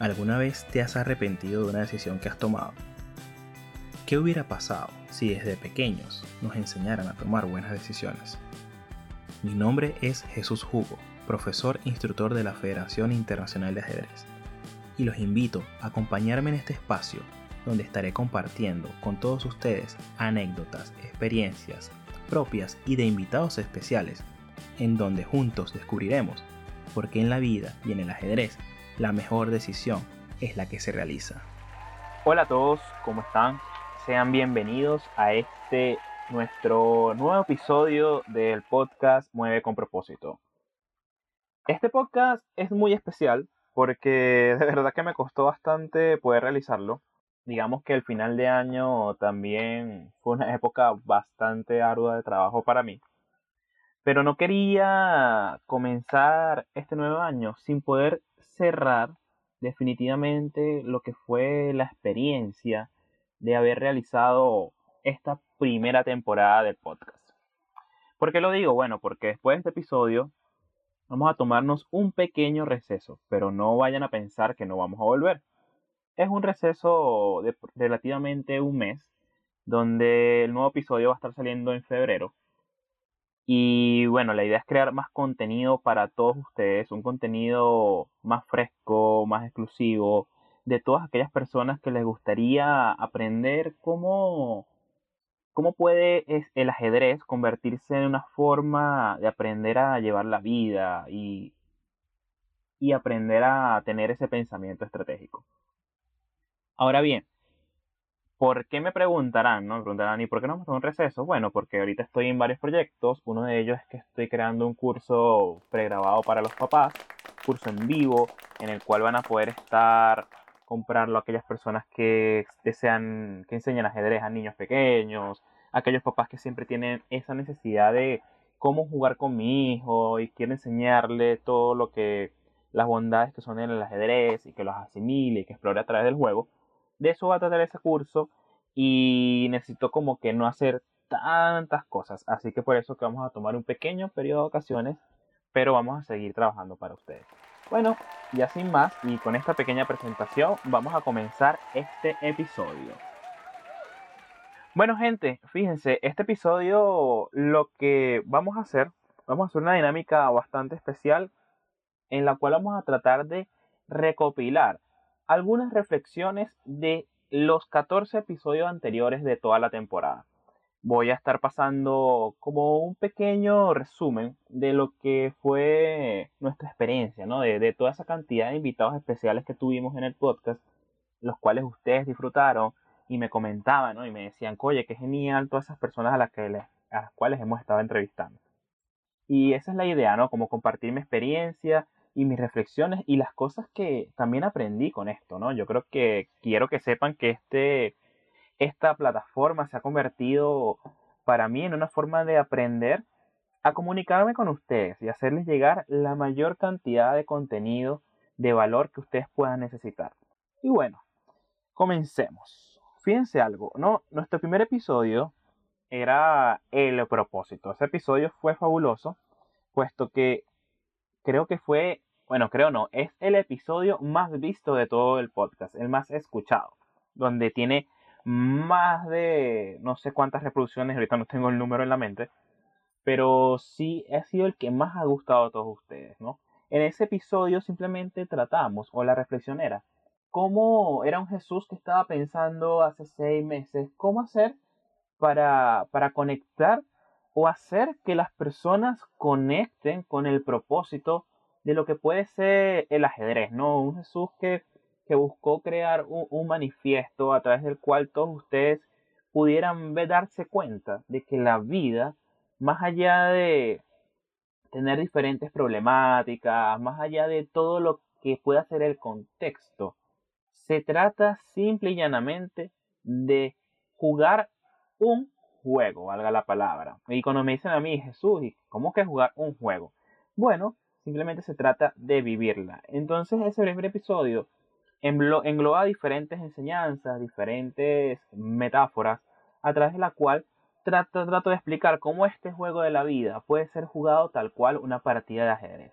¿Alguna vez te has arrepentido de una decisión que has tomado? ¿Qué hubiera pasado si desde pequeños nos enseñaran a tomar buenas decisiones? Mi nombre es Jesús Hugo, profesor instructor de la Federación Internacional de Ajedrez, y los invito a acompañarme en este espacio donde estaré compartiendo con todos ustedes anécdotas, experiencias propias y de invitados especiales, en donde juntos descubriremos por qué en la vida y en el ajedrez la mejor decisión es la que se realiza. Hola a todos, ¿cómo están? Sean bienvenidos a este nuestro nuevo episodio del podcast Mueve con propósito. Este podcast es muy especial porque de verdad que me costó bastante poder realizarlo. Digamos que el final de año también fue una época bastante ardua de trabajo para mí. Pero no quería comenzar este nuevo año sin poder cerrar definitivamente lo que fue la experiencia de haber realizado esta primera temporada del podcast. ¿Por qué lo digo? Bueno, porque después de este episodio vamos a tomarnos un pequeño receso, pero no vayan a pensar que no vamos a volver. Es un receso de relativamente un mes, donde el nuevo episodio va a estar saliendo en febrero y bueno, la idea es crear más contenido para todos ustedes, un contenido más fresco, más exclusivo, de todas aquellas personas que les gustaría aprender cómo, cómo puede el ajedrez convertirse en una forma de aprender a llevar la vida y, y aprender a tener ese pensamiento estratégico. Ahora bien, ¿Por qué me preguntarán? ¿no? Me preguntarán, ¿y por qué no me un receso? Bueno, porque ahorita estoy en varios proyectos. Uno de ellos es que estoy creando un curso pregrabado para los papás, curso en vivo, en el cual van a poder estar, comprarlo aquellas personas que desean, que enseñan ajedrez a niños pequeños, aquellos papás que siempre tienen esa necesidad de cómo jugar con mi hijo y quiero enseñarle todo lo que, las bondades que son en el ajedrez y que los asimile y que explore a través del juego de eso va a tratar ese curso y necesito como que no hacer tantas cosas. Así que por eso que vamos a tomar un pequeño periodo de ocasiones, pero vamos a seguir trabajando para ustedes. Bueno, ya sin más y con esta pequeña presentación vamos a comenzar este episodio. Bueno gente, fíjense, este episodio lo que vamos a hacer, vamos a hacer una dinámica bastante especial en la cual vamos a tratar de recopilar algunas reflexiones de los 14 episodios anteriores de toda la temporada. Voy a estar pasando como un pequeño resumen de lo que fue nuestra experiencia, ¿no? De, toda esa cantidad de invitados especiales que tuvimos en el podcast, los cuales ustedes disfrutaron y me comentaban, ¿no? Y me decían, oye, qué genial todas esas personas a las, que a las cuales hemos estado entrevistando. Y esa es la idea, ¿no? Como compartir mi experiencia y mis reflexiones y las cosas que también aprendí con esto, ¿no? Yo creo que quiero que sepan que este, esta plataforma se ha convertido para mí en una forma de aprender a comunicarme con ustedes y hacerles llegar la mayor cantidad de contenido de valor que ustedes puedan necesitar. Y bueno, comencemos. Fíjense algo, ¿no? Nuestro primer episodio era el propósito. Ese episodio fue fabuloso, puesto que creo que fue, bueno, creo no, es el episodio más visto de todo el podcast, el más escuchado, donde tiene más de no sé cuántas reproducciones, ahorita no tengo el número en la mente, pero sí ha sido el que más ha gustado a todos ustedes, ¿no? En ese episodio simplemente tratamos, o la reflexión era, cómo era un Jesús que estaba pensando hace seis meses, cómo hacer para, para conectar o hacer que las personas conecten con el propósito de lo que puede ser el ajedrez, ¿no? Un Jesús que, que buscó crear un, manifiesto a través del cual todos ustedes pudieran ver, darse cuenta de que la vida, más allá de tener diferentes problemáticas, más allá de todo lo que pueda ser el contexto, se trata simple y llanamente de jugar un juego, valga la palabra. Y cuando me dicen a mí, Jesús, ¿cómo que jugar un juego? Bueno, simplemente se trata de vivirla. Entonces ese primer episodio engloba diferentes enseñanzas, diferentes metáforas, a través de la cual trato de explicar cómo este juego de la vida puede ser jugado tal cual una partida de ajedrez.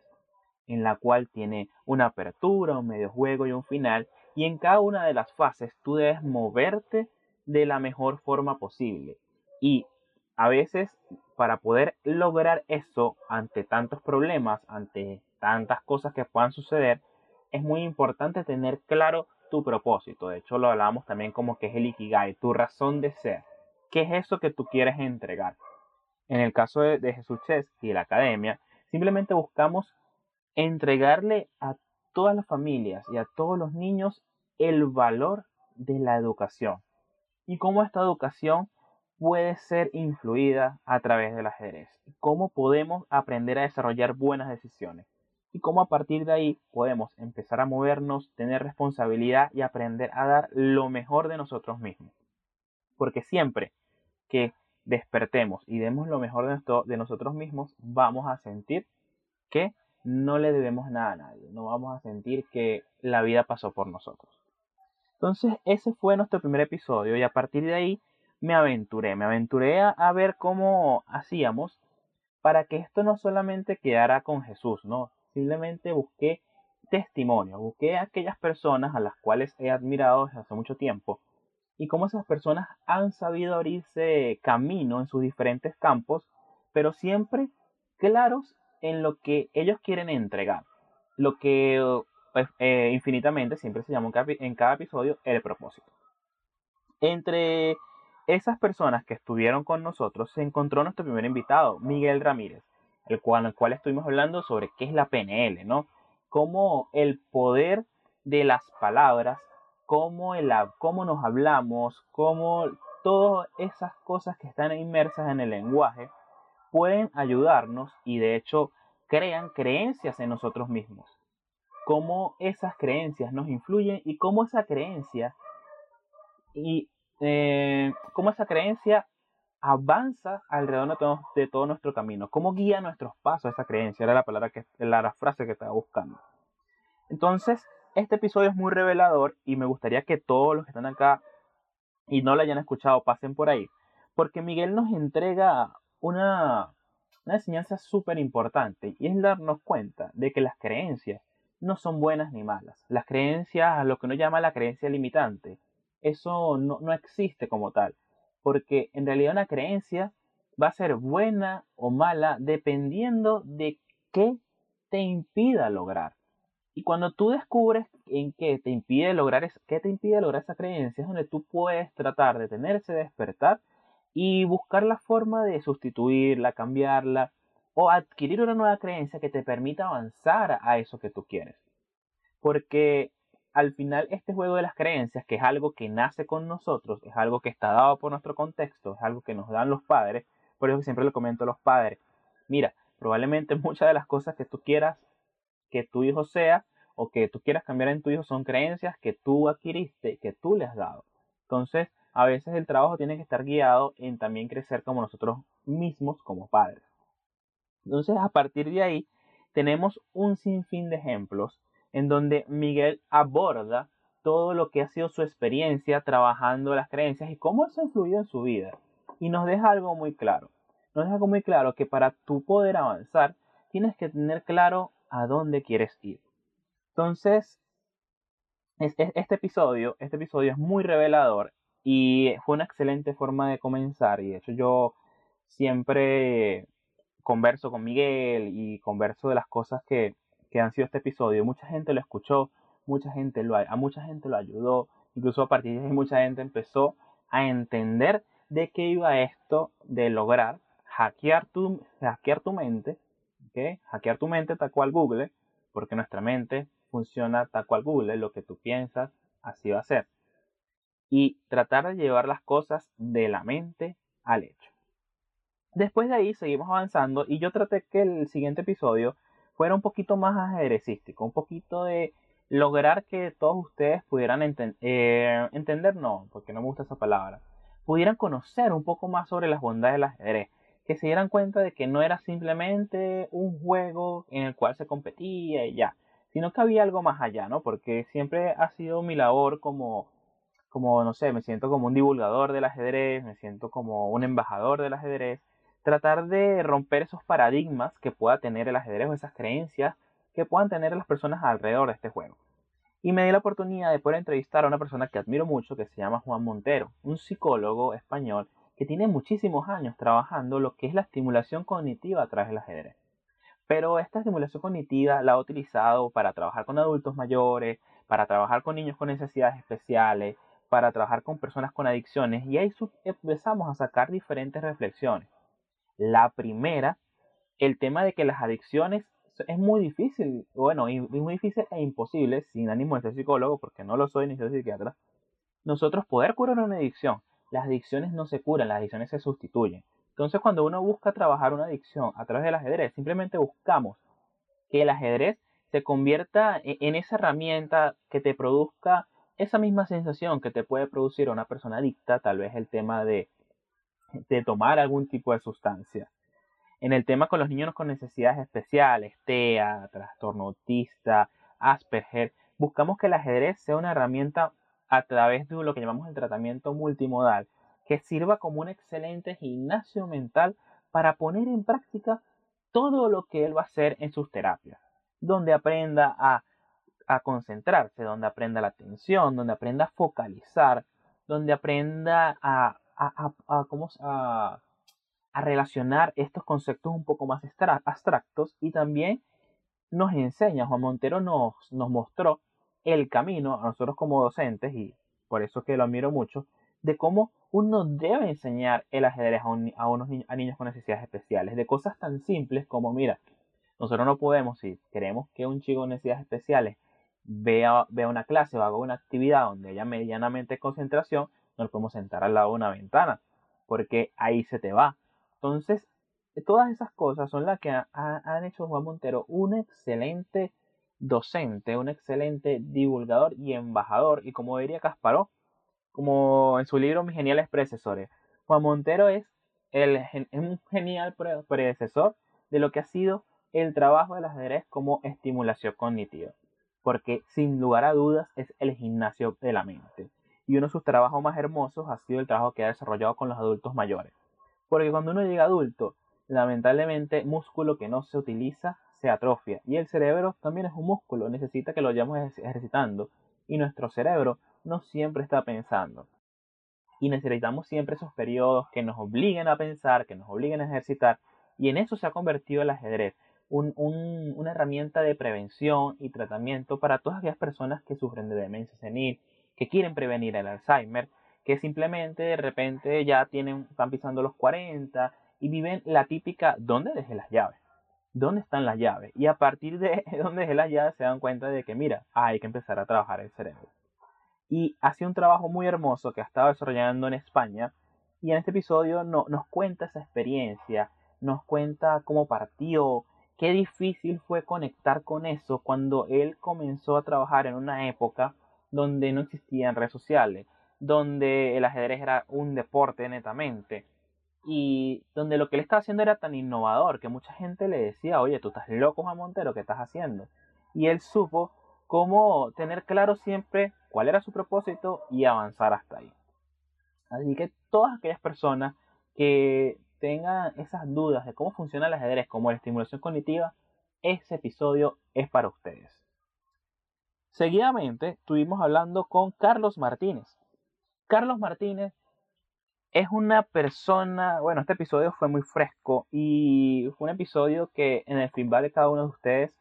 en la cual tiene una apertura, un medio juego y un final, y en cada una de las fases tú debes moverte de la mejor forma posible. Y a veces para poder lograr eso ante tantos problemas, ante tantas cosas que puedan suceder, es muy importante tener claro tu propósito. De hecho, lo hablábamos también como que es el Ikigai, tu razón de ser. ¿Qué es eso que tú quieres entregar? En el caso de, de Jesús Chess y de la academia, simplemente buscamos entregarle a todas las familias y a todos los niños el valor de la educación y cómo esta educación puede ser influida a través del ajedrez, cómo podemos aprender a desarrollar buenas decisiones y cómo a partir de ahí podemos empezar a movernos, tener responsabilidad y aprender a dar lo mejor de nosotros mismos. Porque siempre que despertemos y demos lo mejor de, de nosotros mismos, vamos a sentir que no le debemos nada a nadie, no vamos a sentir que la vida pasó por nosotros. Entonces ese fue nuestro primer episodio y a partir de ahí me aventuré, me aventuré a, ver cómo hacíamos para que esto no solamente quedara con Jesús, no, simplemente busqué testimonio, busqué aquellas personas a las cuales he admirado desde hace mucho tiempo y cómo esas personas han sabido abrirse camino en sus diferentes campos, pero siempre claros en lo que ellos quieren entregar, lo que pues, eh, infinitamente siempre se llama en cada episodio el propósito. Entre esas personas que estuvieron con nosotros se encontró nuestro primer invitado, Miguel Ramírez, el cual, el cual estuvimos hablando sobre qué es la PNL, ¿no? Cómo el poder de las palabras, cómo, el, cómo nos hablamos, cómo todas esas cosas que están inmersas en el lenguaje pueden ayudarnos y de hecho crean creencias en nosotros mismos. Cómo esas creencias nos influyen y cómo esa creencia y eh, cómo esa creencia avanza alrededor de todo, nuestro camino, cómo guía nuestros pasos esa creencia, era la palabra que la frase que estaba buscando. Entonces, este episodio es muy revelador y me gustaría que todos los que están acá y no lo hayan escuchado pasen por ahí, porque Miguel nos entrega una, una enseñanza súper importante y es darnos cuenta de que las creencias no son buenas ni malas. Las creencias, lo que uno llama la creencia limitante, eso no, no existe como tal, porque en realidad una creencia va a ser buena o mala dependiendo de qué te impida lograr. Y cuando tú descubres en qué te impide lograr, qué te impide lograr esa creencia, es donde tú puedes tratar de tenerse despertar y buscar la forma de sustituirla, cambiarla o adquirir una nueva creencia que te permita avanzar a eso que tú quieres. Porque al final este juego de las creencias, que es algo que nace con nosotros, es algo que está dado por nuestro contexto, es algo que nos dan los padres, por eso siempre le comento a los padres, mira, probablemente muchas de las cosas que tú quieras que tu hijo sea o que tú quieras cambiar en tu hijo son creencias que tú adquiriste, que tú le has dado. Entonces, a veces el trabajo tiene que estar guiado en también crecer como nosotros mismos como padres. Entonces, a partir de ahí, tenemos un sinfín de ejemplos en donde Miguel aborda todo lo que ha sido su experiencia trabajando las creencias y cómo eso ha influido en su vida. Y nos deja algo muy claro. Nos deja algo muy claro que para tu poder avanzar tienes que tener claro a dónde quieres ir. Entonces, este episodio, este episodio es muy revelador y fue una excelente forma de comenzar. Y de hecho yo siempre converso con Miguel y converso de las cosas que, que han sido este episodio. Mucha gente lo escuchó, mucha gente lo, a mucha gente lo ayudó, incluso a partir de ahí mucha gente empezó a entender de qué iba esto de lograr hackear tu, hackear tu mente, ¿okay? hackear tu mente tal cual Google, porque nuestra mente funciona tal cual Google, lo que tú piensas, así va a ser. Y tratar de llevar las cosas de la mente al hecho. Después de ahí seguimos avanzando y yo traté que el siguiente episodio fuera un poquito más ajedrecístico, un poquito de lograr que todos ustedes pudieran eh, entender, no, porque no me gusta esa palabra, pudieran conocer un poco más sobre las bondades del ajedrez, que se dieran cuenta de que no era simplemente un juego en el cual se competía y ya, sino que había algo más allá, ¿no? Porque siempre ha sido mi labor como, como, no sé, me siento como un divulgador del ajedrez, me siento como un embajador del ajedrez, tratar de romper esos paradigmas que pueda tener el ajedrez o esas creencias que puedan tener las personas alrededor de este juego. Y me di la oportunidad de poder entrevistar a una persona que admiro mucho, que se llama Juan Montero, un psicólogo español que tiene muchísimos años trabajando lo que es la estimulación cognitiva a través del ajedrez. Pero esta estimulación cognitiva la ha utilizado para trabajar con adultos mayores, para trabajar con niños con necesidades especiales, para trabajar con personas con adicciones y ahí empezamos a sacar diferentes reflexiones. La primera, el tema de que las adicciones es muy difícil, bueno, es muy difícil e imposible, sin ánimo de ser psicólogo, porque no lo soy ni soy psiquiatra, nosotros poder curar una adicción. Las adicciones no se curan, las adicciones se sustituyen. Entonces, cuando uno busca trabajar una adicción a través del ajedrez, simplemente buscamos que el ajedrez se convierta e-, en esa herramienta que te produzca esa misma sensación que te puede producir una persona adicta, tal vez el tema de, de tomar algún tipo de sustancia. En el tema con los niños con necesidades especiales, TEA, trastorno autista, Asperger, buscamos que el ajedrez sea una herramienta a través de lo que llamamos el tratamiento multimodal, que sirva como un excelente gimnasio mental para poner en práctica todo lo que él va a hacer en sus terapias, donde aprenda a, a concentrarse, donde aprenda la atención, donde aprenda a focalizar, donde aprenda a, a, a, a, relacionar estos conceptos un poco más abstractos y también nos enseña, Juan Montero nos, mostró el camino a nosotros como docentes y por eso que lo admiro mucho, de cómo uno debe enseñar el ajedrez a, unos a niños con necesidades especiales, de cosas tan simples como, mira, nosotros no podemos, si queremos que un chico con necesidades especiales vea, vea una clase o haga una actividad donde haya medianamente concentración, no lo podemos sentar al lado de una ventana, porque ahí se te va. Entonces, todas esas cosas son las que han hecho Juan Montero un excelente docente, un excelente divulgador y embajador. Y como diría Kasparov, como en su libro Mis geniales predecesores, Juan Montero es, el, un genial predecesor de lo que ha sido el trabajo del ajedrez como estimulación cognitiva. Porque sin lugar a dudas es el gimnasio de la mente. Y uno de sus trabajos más hermosos ha sido el trabajo que ha desarrollado con los adultos mayores. Porque cuando uno llega adulto, lamentablemente músculo que no se utiliza se atrofia. Y el cerebro también es un músculo, necesita que lo vayamos ejercitando. Y nuestro cerebro no siempre está pensando. Y necesitamos siempre esos periodos que nos obliguen a pensar, que nos obliguen a ejercitar. Y en eso se ha convertido el ajedrez. una herramienta de prevención y tratamiento para todas aquellas personas que sufren de demencia senil, que quieren prevenir el Alzheimer que simplemente de repente ya tienen, están pisando los 40 y viven la típica, ¿dónde dejé las llaves? ¿Dónde están las llaves? Y a partir de dónde dejé las llaves se dan cuenta de que, mira, hay que empezar a trabajar el cerebro. Y hace un trabajo muy hermoso que ha estado desarrollando en España. Y en este episodio no, nos cuenta esa experiencia, nos cuenta cómo partió, qué difícil fue conectar con eso cuando él comenzó a trabajar en una época donde no existían redes sociales, donde el ajedrez era un deporte netamente y donde lo que él estaba haciendo era tan innovador que mucha gente le decía, oye, tú estás loco Juan Montero, ¿qué estás haciendo? Y él supo cómo tener claro siempre cuál era su propósito y avanzar hasta ahí. Así que todas aquellas personas que tengan esas dudas de cómo funciona el ajedrez como la estimulación cognitiva, ese episodio es para ustedes. Seguidamente estuvimos hablando con Carlos Martínez. Carlos Martínez es una persona, bueno, este episodio fue muy fresco y fue un episodio que en el feedback de cada uno de ustedes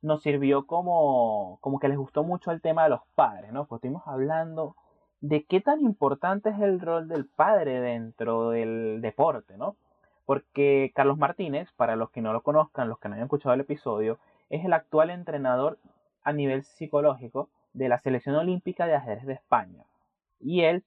nos sirvió como, como que les gustó mucho el tema de los padres, ¿no? Pues estuvimos hablando de qué tan importante es el rol del padre dentro del deporte, ¿no? Porque Carlos Martínez, para los que no lo conozcan, los que no hayan escuchado el episodio, es el actual entrenador a nivel psicológico de la selección olímpica de ajedrez de España y él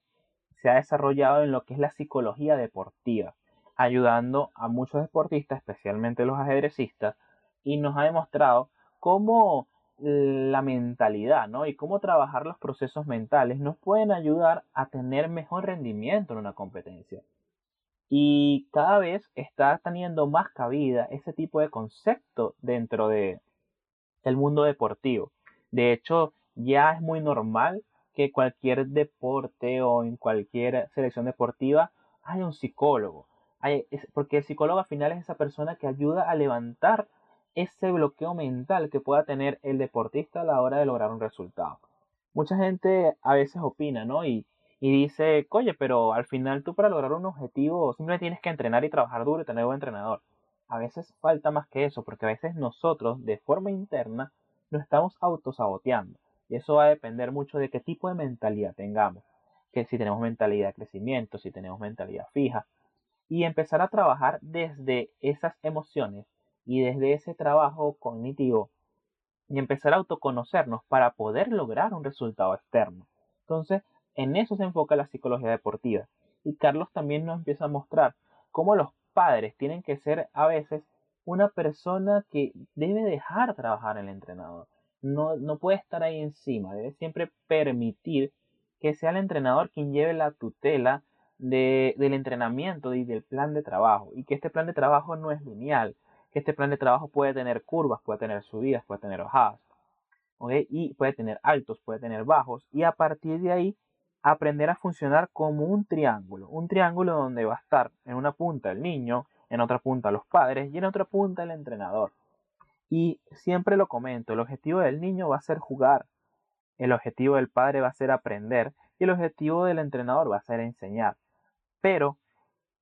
se ha desarrollado en lo que es la psicología deportiva, ayudando a muchos deportistas, especialmente los ajedrecistas, y nos ha demostrado cómo la mentalidad ¿no? y cómo trabajar los procesos mentales nos pueden ayudar a tener mejor rendimiento en una competencia. Y cada vez está teniendo más cabida ese tipo de concepto dentro de, del mundo deportivo. De hecho, ya es muy normal que cualquier deporte o en cualquier selección deportiva haya un psicólogo. porque el psicólogo al final es esa persona que ayuda a levantar ese bloqueo mental que pueda tener el deportista a la hora de lograr un resultado. Mucha gente a veces opina, ¿no? Y, y dice, oye, pero al final tú para lograr un objetivo simplemente tienes que entrenar y trabajar duro y tener un buen entrenador. A veces falta más que eso, porque a veces nosotros de forma interna nos estamos autosaboteando. Y eso va a depender mucho de qué tipo de mentalidad tengamos. Que si tenemos mentalidad de crecimiento, si tenemos mentalidad fija. Y empezar a trabajar desde esas emociones y desde ese trabajo cognitivo y empezar a autoconocernos para poder lograr un resultado externo. Entonces, en eso se enfoca la psicología deportiva. Y Carlos también nos empieza a mostrar cómo los padres tienen que ser a veces una persona que debe dejar trabajar el entrenador. No, no puede estar ahí encima, debe siempre permitir que sea el entrenador quien lleve la tutela del entrenamiento y del plan de trabajo. Y que este plan de trabajo no es lineal, que este plan de trabajo puede tener curvas, puede tener subidas, puede tener bajadas. Y puede tener altos, puede tener bajos. Y a partir de ahí aprender a funcionar como un triángulo. Un triángulo donde va a estar en una punta el niño, en otra punta los padres y en otra punta el entrenador. Y siempre lo comento, el objetivo del niño va a ser jugar, el objetivo del padre va a ser aprender y el objetivo del entrenador va a ser enseñar. Pero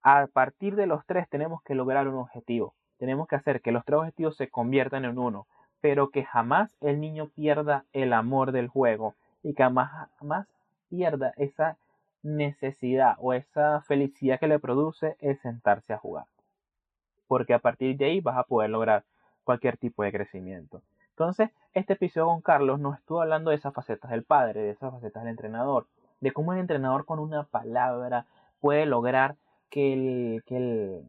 a partir de los tres tenemos que lograr un objetivo. Tenemos que hacer que los tres objetivos se conviertan en uno, pero que jamás el niño pierda el amor del juego y que jamás, jamás pierda esa necesidad o esa felicidad que le produce el sentarse a jugar. Porque a partir de ahí vas a poder lograr cualquier tipo de crecimiento. Entonces, este episodio con Carlos nos estuvo hablando de esas facetas del padre, de esas facetas del entrenador, de cómo el entrenador con una palabra puede lograr que el, que el,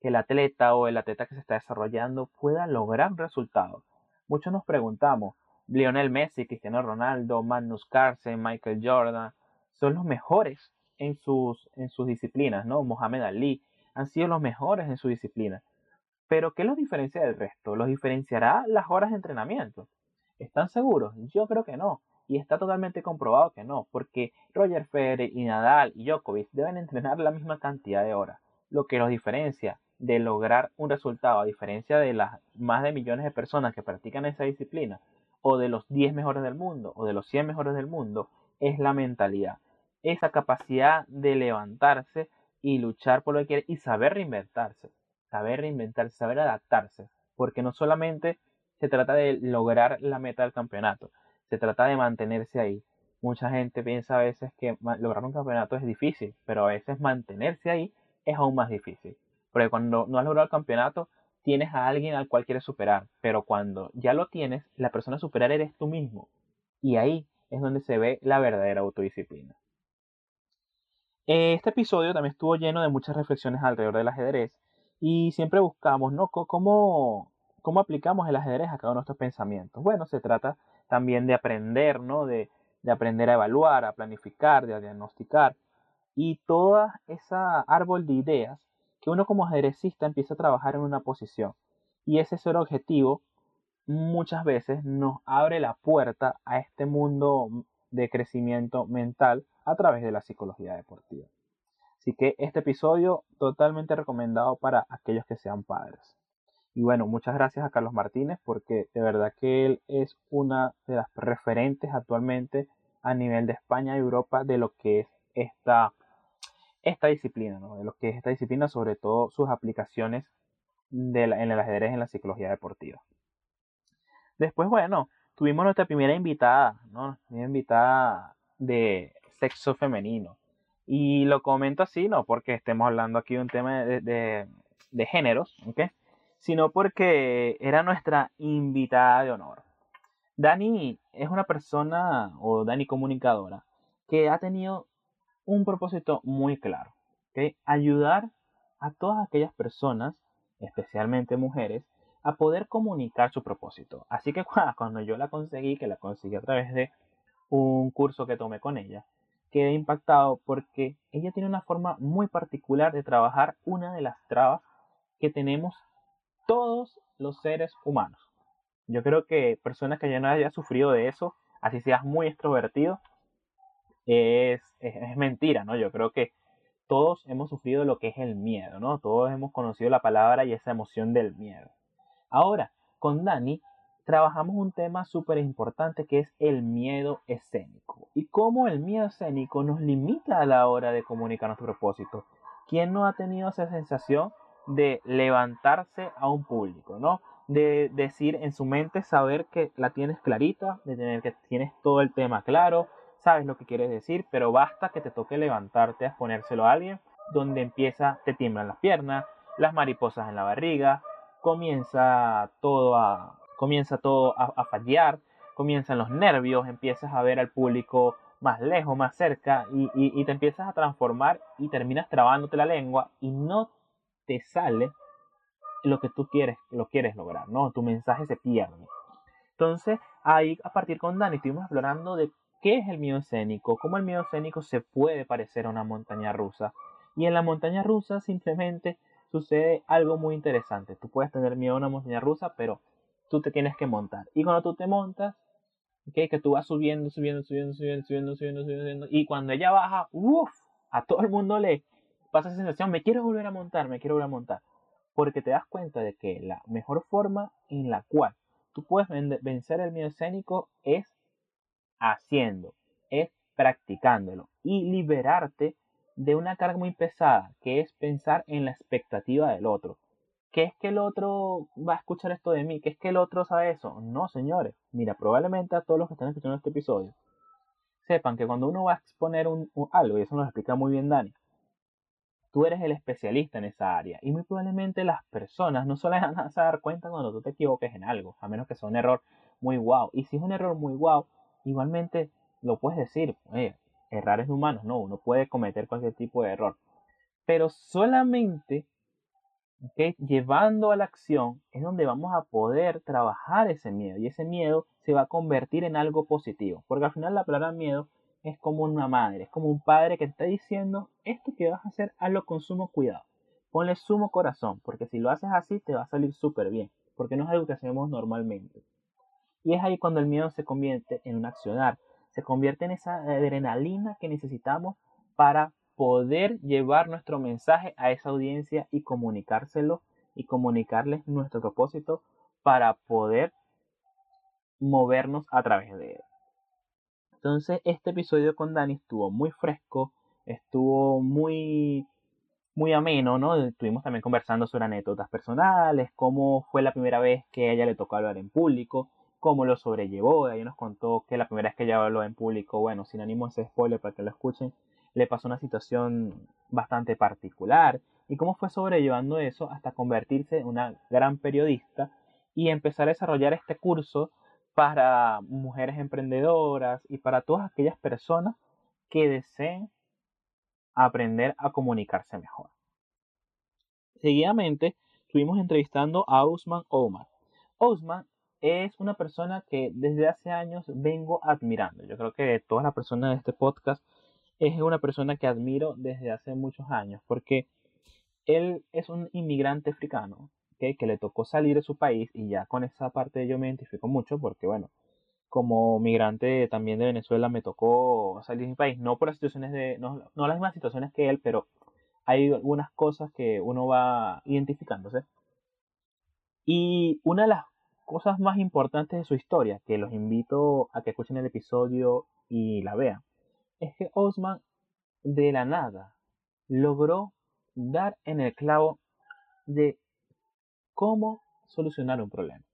que el atleta o el atleta que se está desarrollando pueda lograr resultados. Muchos nos preguntamos, Lionel Messi, Cristiano Ronaldo, Magnus Carlsen, Michael Jordan, son los mejores en sus, en sus disciplinas, ¿no? Mohamed Ali, han sido los mejores en su disciplina. Pero ¿qué los diferencia del resto? ¿Los diferenciará las horas de entrenamiento? ¿Están seguros? Yo creo que no. Y está totalmente comprobado que no, porque Roger Federer y Nadal y Djokovic deben entrenar la misma cantidad de horas. Lo que los diferencia de lograr un resultado, a diferencia de las más de millones de personas que practican esa disciplina, o de los 10 mejores del mundo o de los 100 mejores del mundo es la mentalidad. Esa capacidad de levantarse y luchar por lo que quiere y saber reinventarse. Saber reinventarse, saber adaptarse. Porque no solamente se trata de lograr la meta del campeonato, se trata de mantenerse ahí. Mucha gente piensa a veces que lograr un campeonato es difícil, pero a veces mantenerse ahí es aún más difícil. Porque cuando no has logrado el campeonato, tienes a alguien al cual quieres superar, pero cuando ya lo tienes, la persona a superar eres tú mismo. Y ahí es donde se ve la verdadera autodisciplina. Este episodio también estuvo lleno de muchas reflexiones alrededor del ajedrez y siempre buscamos, ¿no? ¿Cómo, cómo aplicamos el ajedrez a cada uno de nuestros pensamientos? Bueno, se trata también de aprender, ¿no? De, de aprender a evaluar, a planificar, de diagnosticar. Y toda esa árbol de ideas que uno como ajedrecista empieza a trabajar en una posición. Y ese ser objetivo muchas veces nos abre la puerta a este mundo de crecimiento mental a través de la psicología deportiva. Así que este episodio totalmente recomendado para aquellos que sean padres. Y bueno, muchas gracias a Carlos Martínez porque de verdad que él es una de las referentes actualmente a nivel de España y Europa de lo que es esta esta disciplina, ¿no? de lo que es esta disciplina, sobre todo sus aplicaciones en el ajedrez en la psicología deportiva. Después, bueno, tuvimos nuestra primera invitada, ¿no? Primera invitada de sexo femenino. Y lo comento así, no porque estemos hablando aquí de un tema de, de géneros, ¿ok? Sino porque era nuestra invitada de honor. Dani es una persona, o Dani comunicadora, que ha tenido un propósito muy claro, ayudar a todas aquellas personas, especialmente mujeres, a poder comunicar su propósito. Así que cuando yo la conseguí, que la conseguí a través de un curso que tomé con ella, quedé impactado porque ella tiene una forma muy particular de trabajar una de las trabas que tenemos todos los seres humanos. Yo creo que personas que ya no hayan sufrido de eso, así seas muy extrovertido, es, es, mentira, ¿no? Yo creo que todos hemos sufrido lo que es el miedo, ¿no? Todos hemos conocido la palabra y esa emoción del miedo. Ahora, con Dani trabajamos un tema súper importante que es el miedo escénico y cómo el miedo escénico nos limita a la hora de comunicar nuestro propósito. ¿Quién no ha tenido esa sensación de levantarse a un público, ¿no? De decir en su mente, saber que la tienes clarita, de tener que tienes todo el tema claro, sabes lo que quieres decir, pero basta que te toque levantarte a exponérselo a alguien, donde empieza, te tiemblan las piernas, las mariposas en la barriga, comienza todo a, comienza todo a, fallar, comienzan los nervios, empiezas a ver al público más lejos, más cerca, y, te empiezas a transformar y terminas trabándote la lengua y no te sale lo que tú quieres, lo quieres lograr, ¿no? Tu mensaje se pierde. Entonces, ahí a partir con Dani estuvimos explorando de qué es el miedo escénico, cómo el miedo escénico se puede parecer a una montaña rusa. Y en la montaña rusa simplemente sucede algo muy interesante. Tú puedes tener miedo a una montaña rusa, pero tú te tienes que montar. Y cuando tú te montas, que tú vas subiendo, subiendo, subiendo, subiendo, subiendo, subiendo, subiendo, y cuando ella baja, uff, a todo el mundo le pasa esa sensación, me quiero volver a montar, me quiero volver a montar. Porque te das cuenta de que la mejor forma en la cual tú puedes vencer el miedo escénico es haciendo, es practicándolo y liberarte de una carga muy pesada, que es pensar en la expectativa del otro. ¿Qué es que el otro va a escuchar esto de mí? ¿Qué es que el otro sabe eso? No, señores. Mira, probablemente a todos los que están escuchando este episodio sepan que cuando uno va a exponer un, algo, y eso nos explica muy bien Dani, tú eres el especialista en esa área y muy probablemente las personas no solo van a dar cuenta cuando tú te equivoques en algo, a menos que sea un error muy guau. Y si es un error muy guau, igualmente lo puedes decir, errores humanos, no, uno puede cometer cualquier tipo de error. Pero solamente llevando a la acción es donde vamos a poder trabajar ese miedo y ese miedo se va a convertir en algo positivo, porque al final la palabra miedo es como una madre, es como un padre que está diciendo esto que vas a hacer, hazlo con sumo cuidado, ponle sumo corazón, porque si lo haces así te va a salir súper bien, porque no es normalmente. Y es ahí cuando el miedo se convierte en un accionar, se convierte en esa adrenalina que necesitamos para poder llevar nuestro mensaje a esa audiencia y comunicárselo y comunicarles nuestro propósito para poder movernos a través de él. Entonces, este episodio con Dani estuvo muy fresco, estuvo muy muy ameno, ¿no? Estuvimos también conversando sobre anécdotas personales, cómo fue la primera vez que a ella le tocó hablar en público, cómo lo sobrellevó. Ella nos contó que la primera vez que ella habló en público, bueno, sin ánimo ese spoiler para que lo escuchen, le pasó una situación bastante particular y cómo fue sobrellevando eso hasta convertirse en una gran periodista y empezar a desarrollar este curso para mujeres emprendedoras y para todas aquellas personas que deseen aprender a comunicarse mejor. Seguidamente, estuvimos entrevistando a Osman Omar. Osman es una persona que desde hace años vengo admirando. Yo creo que todas las personas de este podcast es una persona que admiro desde hace muchos años, porque él es un inmigrante africano que le tocó salir de su país y ya con esa parte yo me identifico mucho porque, bueno, como migrante también de Venezuela me tocó salir de mi país, no por las situaciones de, no, no las mismas situaciones que él, pero hay algunas cosas que uno va identificándose. Y una de las cosas más importantes de su historia, que los invito a que escuchen el episodio y la vean, es que Osman de la nada logró dar en el clavo de cómo solucionar un problema.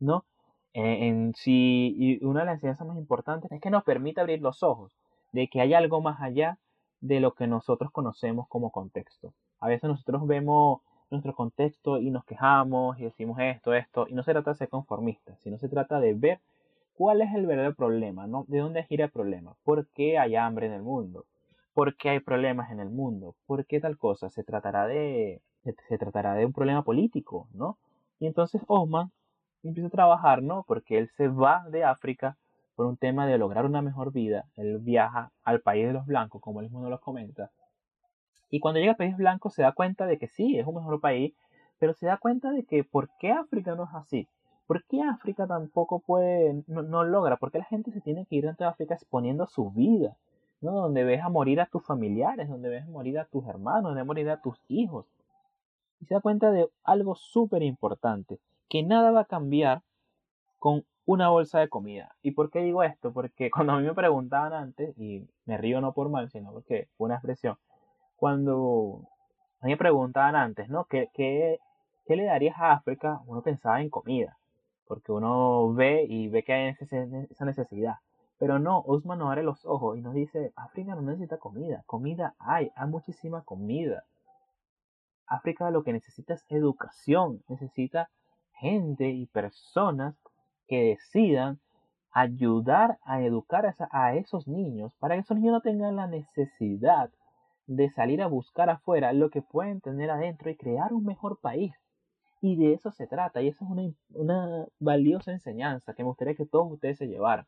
¿No? En, sí, y una de las enseñanzas más importantes es que nos permite abrir los ojos de que hay algo más allá de lo que nosotros conocemos como contexto. A veces nosotros vemos nuestro contexto y nos quejamos y decimos esto, esto, y no se trata de ser conformistas, sino se trata de ver ¿Cuál es el verdadero problema? ¿no? ¿De dónde gira el problema? ¿Por qué hay hambre en el mundo? ¿Por qué hay problemas en el mundo? ¿Por qué tal cosa? Se tratará de, se tratará de un problema político, ¿no? Y entonces Osman empieza a trabajar, ¿no? Porque él se va de África por un tema de lograr una mejor vida. Él viaja al país de los blancos, como él mismo nos lo comenta. Y cuando llega al país blanco se da cuenta de que sí, es un mejor país, pero se da cuenta de que ¿por qué África no es así? ¿Por qué África tampoco puede, no, logra? ¿Por qué la gente se tiene que ir dentro de África exponiendo su vida? ¿no? Donde ves a morir a tus familiares, donde ves a morir a tus hermanos, donde ves a morir a tus hijos. Y se da cuenta de algo súper importante, que nada va a cambiar con una bolsa de comida. ¿Y por qué digo esto? Porque cuando a mí me preguntaban antes, y me río no por mal, sino porque fue una expresión, cuando a mí me preguntaban antes, ¿no? ¿Qué, qué, qué le darías a África? Uno pensaba en comida, porque uno ve y ve que hay esa necesidad. Pero no, Usman nos abre los ojos y nos dice, África no necesita comida, comida hay, hay muchísima comida. África lo que necesita es educación, necesita gente y personas que decidan ayudar a educar a esos niños para que esos niños no tengan la necesidad de salir a buscar afuera lo que pueden tener adentro y crear un mejor país. Y de eso se trata, y eso es una, una valiosa enseñanza que me gustaría que todos ustedes se llevaran.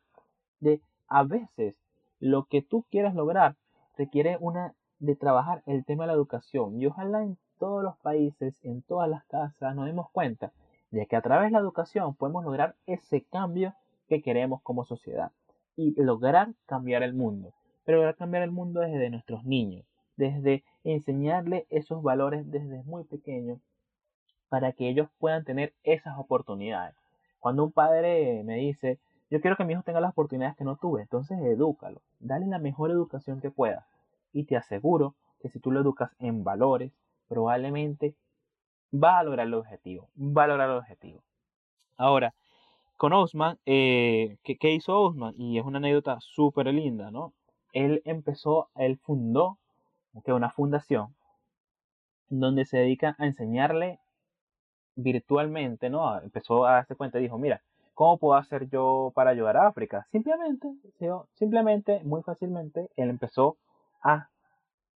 De a veces lo que tú quieras lograr requiere una de trabajar el tema de la educación. Y ojalá en todos los países, en todas las casas, nos demos cuenta de que a través de la educación podemos lograr ese cambio que queremos como sociedad y lograr cambiar el mundo. Pero lograr cambiar el mundo desde nuestros niños, desde enseñarles esos valores desde muy pequeños para que ellos puedan tener esas oportunidades. Cuando un padre me dice, yo quiero que mi hijo tenga las oportunidades que no tuve, entonces edúcalo, dale la mejor educación que pueda. Y te aseguro que si tú lo educas en valores, probablemente va a lograr el objetivo, va a lograr el objetivo. Ahora, con Osman, eh, ¿qué, ¿qué, hizo Osman? Y es una anécdota súper linda, ¿no? Él empezó, él fundó que una fundación donde se dedica a enseñarle virtualmente, ¿no? Empezó a darse cuenta y dijo, mira, ¿cómo puedo hacer yo para ayudar a África? Simplemente, simplemente, muy fácilmente, él empezó a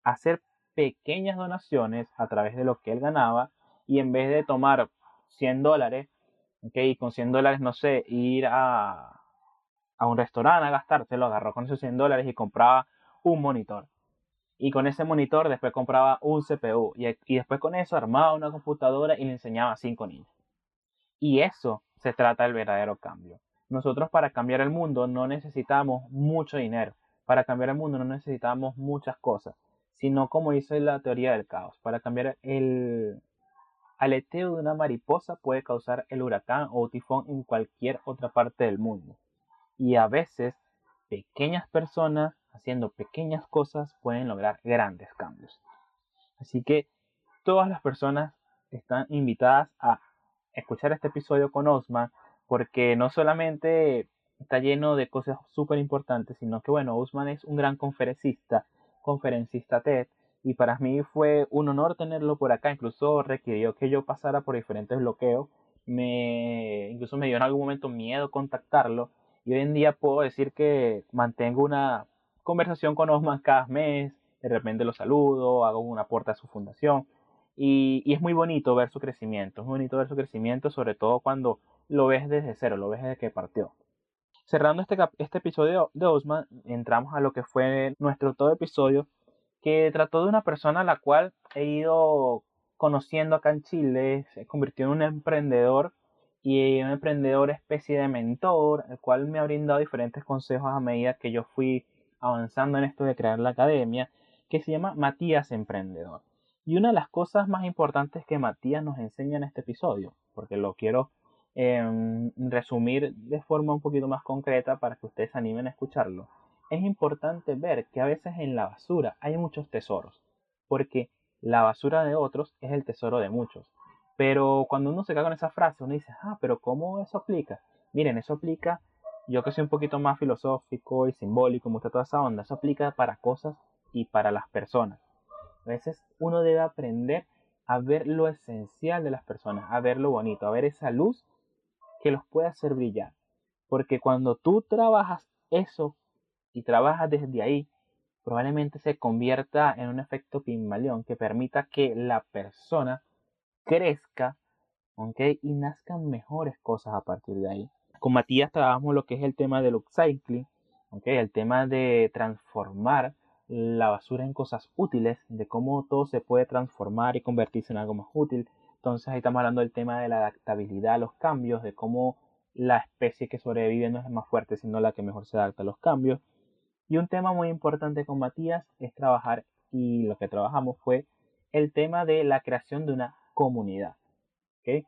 hacer pequeñas donaciones a través de lo que él ganaba y en vez de tomar 100 dólares, ¿ok? Y con 100 dólares, no sé, ir a, un restaurante a gastárselo, agarró con esos 100 dólares y compraba un monitor y con ese monitor después compraba un CPU y, después con eso armaba una computadora y le enseñaba a cinco niños. Y eso se trata del verdadero cambio. Nosotros para cambiar el mundo no necesitamos mucho dinero. Para cambiar el mundo no necesitamos muchas cosas, sino como dice la teoría del caos. Para cambiar el aleteo de una mariposa puede causar el huracán o tifón en cualquier otra parte del mundo. Y a veces pequeñas personas haciendo pequeñas cosas pueden lograr grandes cambios. Así que todas las personas están invitadas a escuchar este episodio con Osman porque no solamente está lleno de cosas súper importantes, sino que bueno, Osman es un gran conferencista, conferencista TED, y para mí fue un honor tenerlo por acá, incluso requirió que yo pasara por diferentes bloqueos, me, incluso me dio en algún momento miedo contactarlo, y hoy en día puedo decir que mantengo una conversación con Osman cada mes, de repente lo saludo, hago una aporte a su fundación y, es muy bonito ver su crecimiento, es bonito ver su crecimiento, sobre todo cuando lo ves desde cero, lo ves desde que partió. Cerrando este, este episodio de Osman, entramos a lo que fue nuestro todo episodio, que trató de una persona a la cual he ido conociendo acá en Chile, se convirtió en un emprendedor y un emprendedor especie de mentor, el cual me ha brindado diferentes consejos a medida que yo fui avanzando en esto de crear la academia, que se llama Matías Emprendedor. Y una de las cosas más importantes que Matías nos enseña en este episodio, porque lo quiero em, resumir de forma un poquito más concreta para que ustedes animen a escucharlo, es importante ver que a veces en la basura hay muchos tesoros, porque la basura de otros es el tesoro de muchos. Pero cuando uno se cae con esa frase, uno dice, ah, pero ¿cómo eso aplica? Miren, eso aplica yo que soy un poquito más filosófico y simbólico, me gusta toda esa onda, eso aplica para cosas y para las personas. A veces uno debe aprender a ver lo esencial de las personas, a ver lo bonito, a ver esa luz que los puede hacer brillar. Porque cuando tú trabajas eso y trabajas desde ahí, probablemente se convierta en un efecto Pygmalion que permita que la persona crezca y nazcan mejores cosas a partir de ahí con Matías trabajamos lo que es el tema del upcycling, ¿okay? el tema de transformar la basura en cosas útiles, de cómo todo se puede transformar y convertirse en algo más útil. Entonces ahí estamos hablando del tema de la adaptabilidad a los cambios, de cómo la especie que sobrevive no es más fuerte, sino la que mejor se adapta a los cambios. Y un tema muy importante con Matías es trabajar, y lo que trabajamos fue el tema de la creación de una comunidad. ¿okay?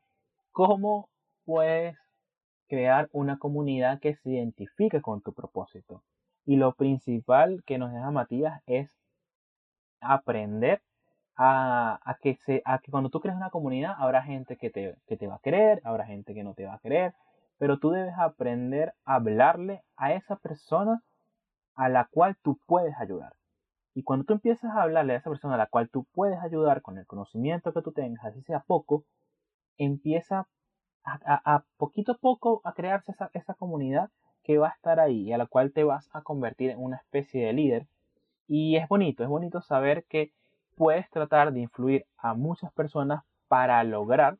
¿Cómo puedes crear una comunidad que se identifique con tu propósito. Y lo principal que nos deja Matías es aprender a, que, se, a que cuando tú creas una comunidad habrá gente que te, que te va a creer, habrá gente que no te va a creer, pero tú debes aprender a hablarle a esa persona a la cual tú puedes ayudar. Y cuando tú empiezas a hablarle a esa persona a la cual tú puedes ayudar con el conocimiento que tú tengas, así sea poco, empieza a, poquito a poco a crearse esa, esa comunidad que va a estar ahí y a la cual te vas a convertir en una especie de líder. Y es bonito, es bonito saber que puedes tratar de influir a muchas personas para lograr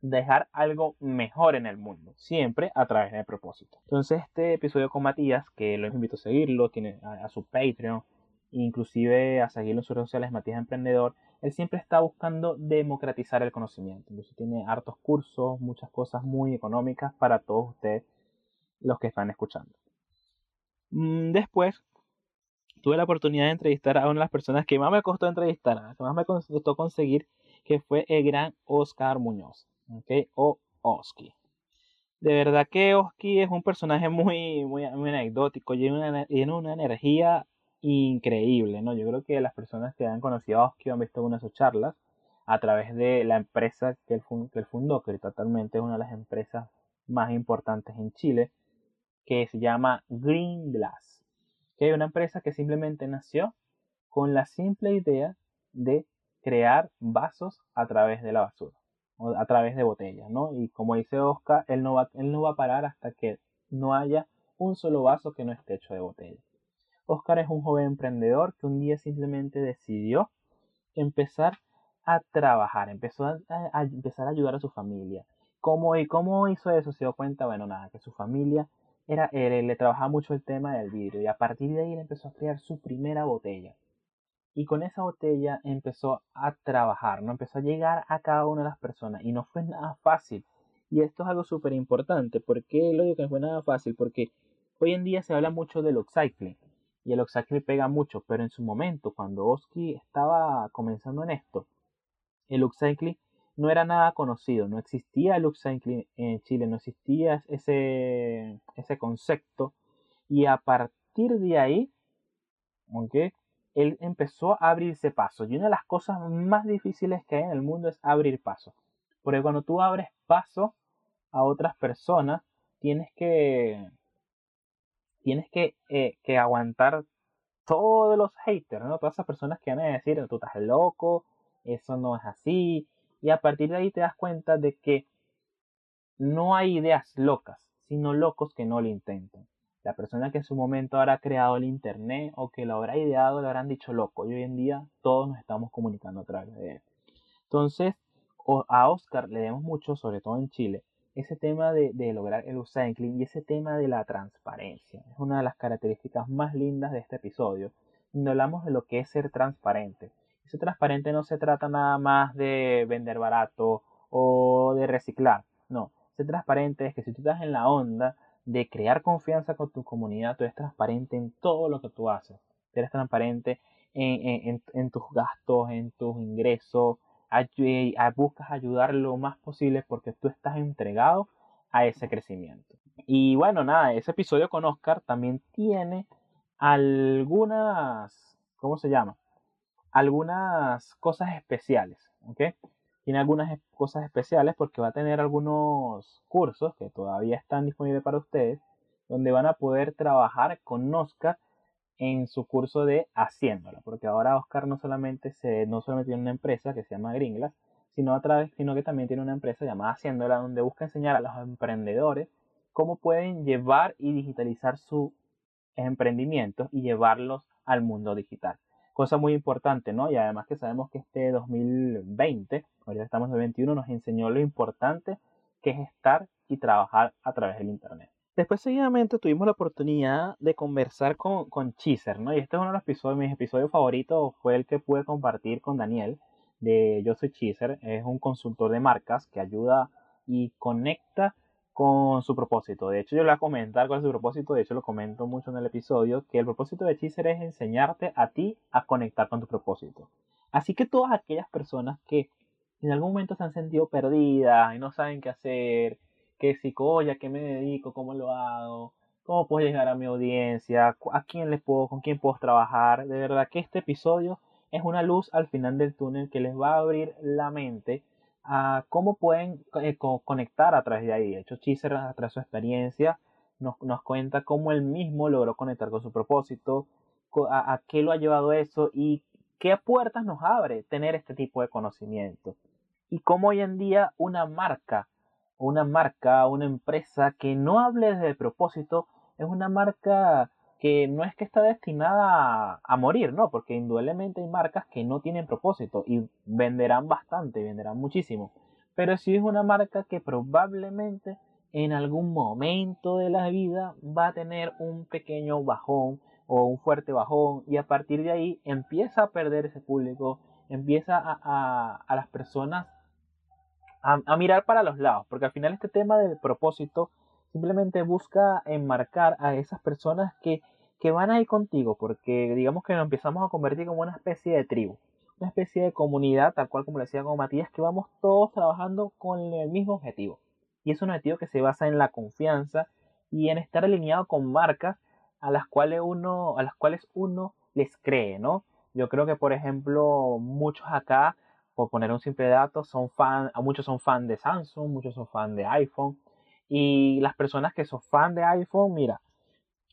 dejar algo mejor en el mundo, siempre a través del propósito. Entonces este episodio con Matías, que los invito a seguirlo, tiene a, su Patreon, inclusive a seguirlo en sus redes sociales, Matías Emprendedor, él siempre está buscando democratizar el conocimiento. Entonces tiene hartos cursos, muchas cosas muy económicas para todos ustedes los que están escuchando. Mm, después tuve la oportunidad de entrevistar a una de las personas que más me costó entrevistar, que más me costó conseguir, que fue el gran Oscar Muñoz. O Oski. De verdad que Oski es un personaje muy, muy, anecdótico, tiene tiene una energía increíble, ¿no? Yo creo que las personas que han conocido a Oski han visto una de sus charlas a través de la empresa que él, que él fundó, que totalmente es una de las empresas más importantes en Chile, que se llama Green Glass que hay una empresa que simplemente nació con la simple idea de crear vasos a través de la basura, o a través de botellas, ¿no? Y como dice Oscar, él no va, él no va a parar hasta que no haya un solo vaso que no esté hecho de botella. Oscar es un joven emprendedor que un día simplemente decidió empezar a trabajar, empezó a, empezar a ayudar a su familia. ¿Cómo, ¿Y cómo hizo eso? Se dio cuenta, bueno, nada, que su familia era, eh, le trabajaba mucho el tema del vidrio y a partir de ahí él empezó a crear su primera botella. Y con esa botella empezó a trabajar, ¿no? Empezó a llegar a cada una de las personas y no fue nada fácil. Y esto es algo súper importante. ¿Por qué lo digo que no fue nada fácil? Porque hoy en día se habla mucho del upcycling y el upcycling pega mucho, pero en su momento, cuando Oski estaba comenzando en esto, el upcycling no era nada conocido, no existía el upcycling en Chile, no existía ese, ese concepto. Y a partir de ahí, él empezó a abrirse paso. Y una de las cosas más difíciles que hay en el mundo es abrir paso. Porque cuando tú abres paso a otras personas, tienes que, tienes que, eh, que aguantar todos los haters, ¿no? Todas esas personas que van a decir, tú estás loco, eso no es así, y a partir de ahí te das cuenta de que no hay ideas locas, sino locos que no lo intentan. La persona que en su momento habrá creado el Internet o que lo habrá ideado le habrán dicho loco. Y hoy en día todos nos estamos comunicando a través de él. Entonces, a Oscar le demos mucho, sobre todo en Chile, ese tema de, lograr el upcycling y ese tema de la transparencia. Es una de las características más lindas de este episodio, donde hablamos de lo que es ser transparente. Ser transparente no se trata nada más de vender barato o de reciclar. No, ser transparente es que si tú estás en la onda de crear confianza con tu comunidad, tú eres transparente en todo lo que tú haces. Eres transparente en, tus gastos, en tus ingresos, buscas ayudar lo más posible porque tú estás entregado a ese crecimiento. Y bueno, nada, ese episodio con Oscar también tiene algunas, ¿cómo se llama? algunas cosas especiales, ¿ok? Tiene algunas cosas especiales porque va a tener algunos cursos que todavía están disponibles para ustedes, donde van a poder trabajar con Oscar en su curso de Haciéndola, porque ahora Oscar no solamente, se, no solamente tiene una empresa que se llama Gringlas, sino, a través, sino que también tiene una empresa llamada Haciéndola, donde busca enseñar a los emprendedores cómo pueden llevar y digitalizar sus emprendimientos y llevarlos al mundo digital cosa muy importante, ¿no? Y además que sabemos que este 2020, ahorita estamos en 2021, nos enseñó lo importante que es estar y trabajar a través del Internet. Después seguidamente tuvimos la oportunidad de conversar con, con Cheezer, ¿no? Y este es uno de los episodios, mis episodios favoritos, fue el que pude compartir con Daniel de Yo Soy Cheezer, es un consultor de marcas que ayuda y conecta con su propósito. De hecho, yo le voy a comentar cuál es su propósito. De hecho, lo comento mucho en el episodio, que el propósito de Cheezer es enseñarte a ti a conectar con tu propósito. Así que todas aquellas personas que en algún momento se han sentido perdidas y no saben qué hacer que si, oye, ¿a qué me dedico? ¿Cómo lo hago? ¿Cómo puedo llegar a mi audiencia? ¿A quién les puedo, con quién puedo trabajar? De verdad que este episodio es una luz al final del túnel que les va a abrir la mente a cómo pueden eh, conectar a través de ahí. De hecho, Chiser, a través de su experiencia, nos, nos, cuenta cómo él mismo logró conectar con su propósito, a, qué lo ha llevado eso y qué puertas nos abre tener este tipo de conocimiento. Y cómo hoy en día una marca, una marca, una empresa que no hable el propósito, es una marca que no es que está destinada a, morir, ¿no? Porque indudablemente hay marcas que no tienen propósito y venderán bastante, venderán muchísimo. Pero sí es una marca que probablemente en algún momento de la vida va a tener un pequeño bajón o un fuerte bajón y a partir de ahí empieza a perder ese público, empieza a, a, las personas a, mirar para los lados, porque al final este tema del propósito simplemente busca enmarcar a esas personas que, que van a ir contigo, porque digamos que nos empezamos a convertir como una especie de tribu, una especie de comunidad, tal cual como le decía con Matías, que vamos todos trabajando con el mismo objetivo. Y es un objetivo que se basa en la confianza y en estar alineado con marcas a las cuales uno, a las cuales uno les cree, ¿no? Yo creo que, por ejemplo, muchos acá, por poner un simple dato, son fan, muchos son fan de Samsung, muchos son fan de iPhone, y las personas que son fan de iPhone, mira,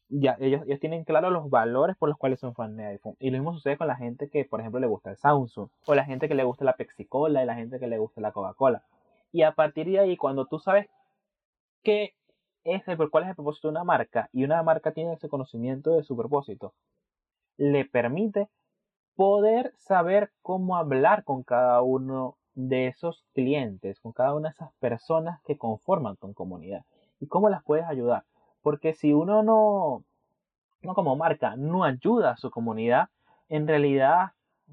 ya ellos, ellos tienen claro los valores por los cuales son fan de iPhone. Y lo mismo sucede con la gente que, por ejemplo, le gusta el Samsung, o la gente que le gusta la Pepsi Cola, y la gente que le gusta la Coca-Cola. Y a partir de ahí, cuando tú sabes qué es el, cuál es el propósito de una marca, y una marca tiene ese conocimiento de su propósito, le permite poder saber cómo hablar con cada uno de esos clientes, con cada una de esas personas que conforman tu comunidad y cómo las puedes ayudar. Porque si uno no, no como marca, no ayuda a su comunidad, en realidad,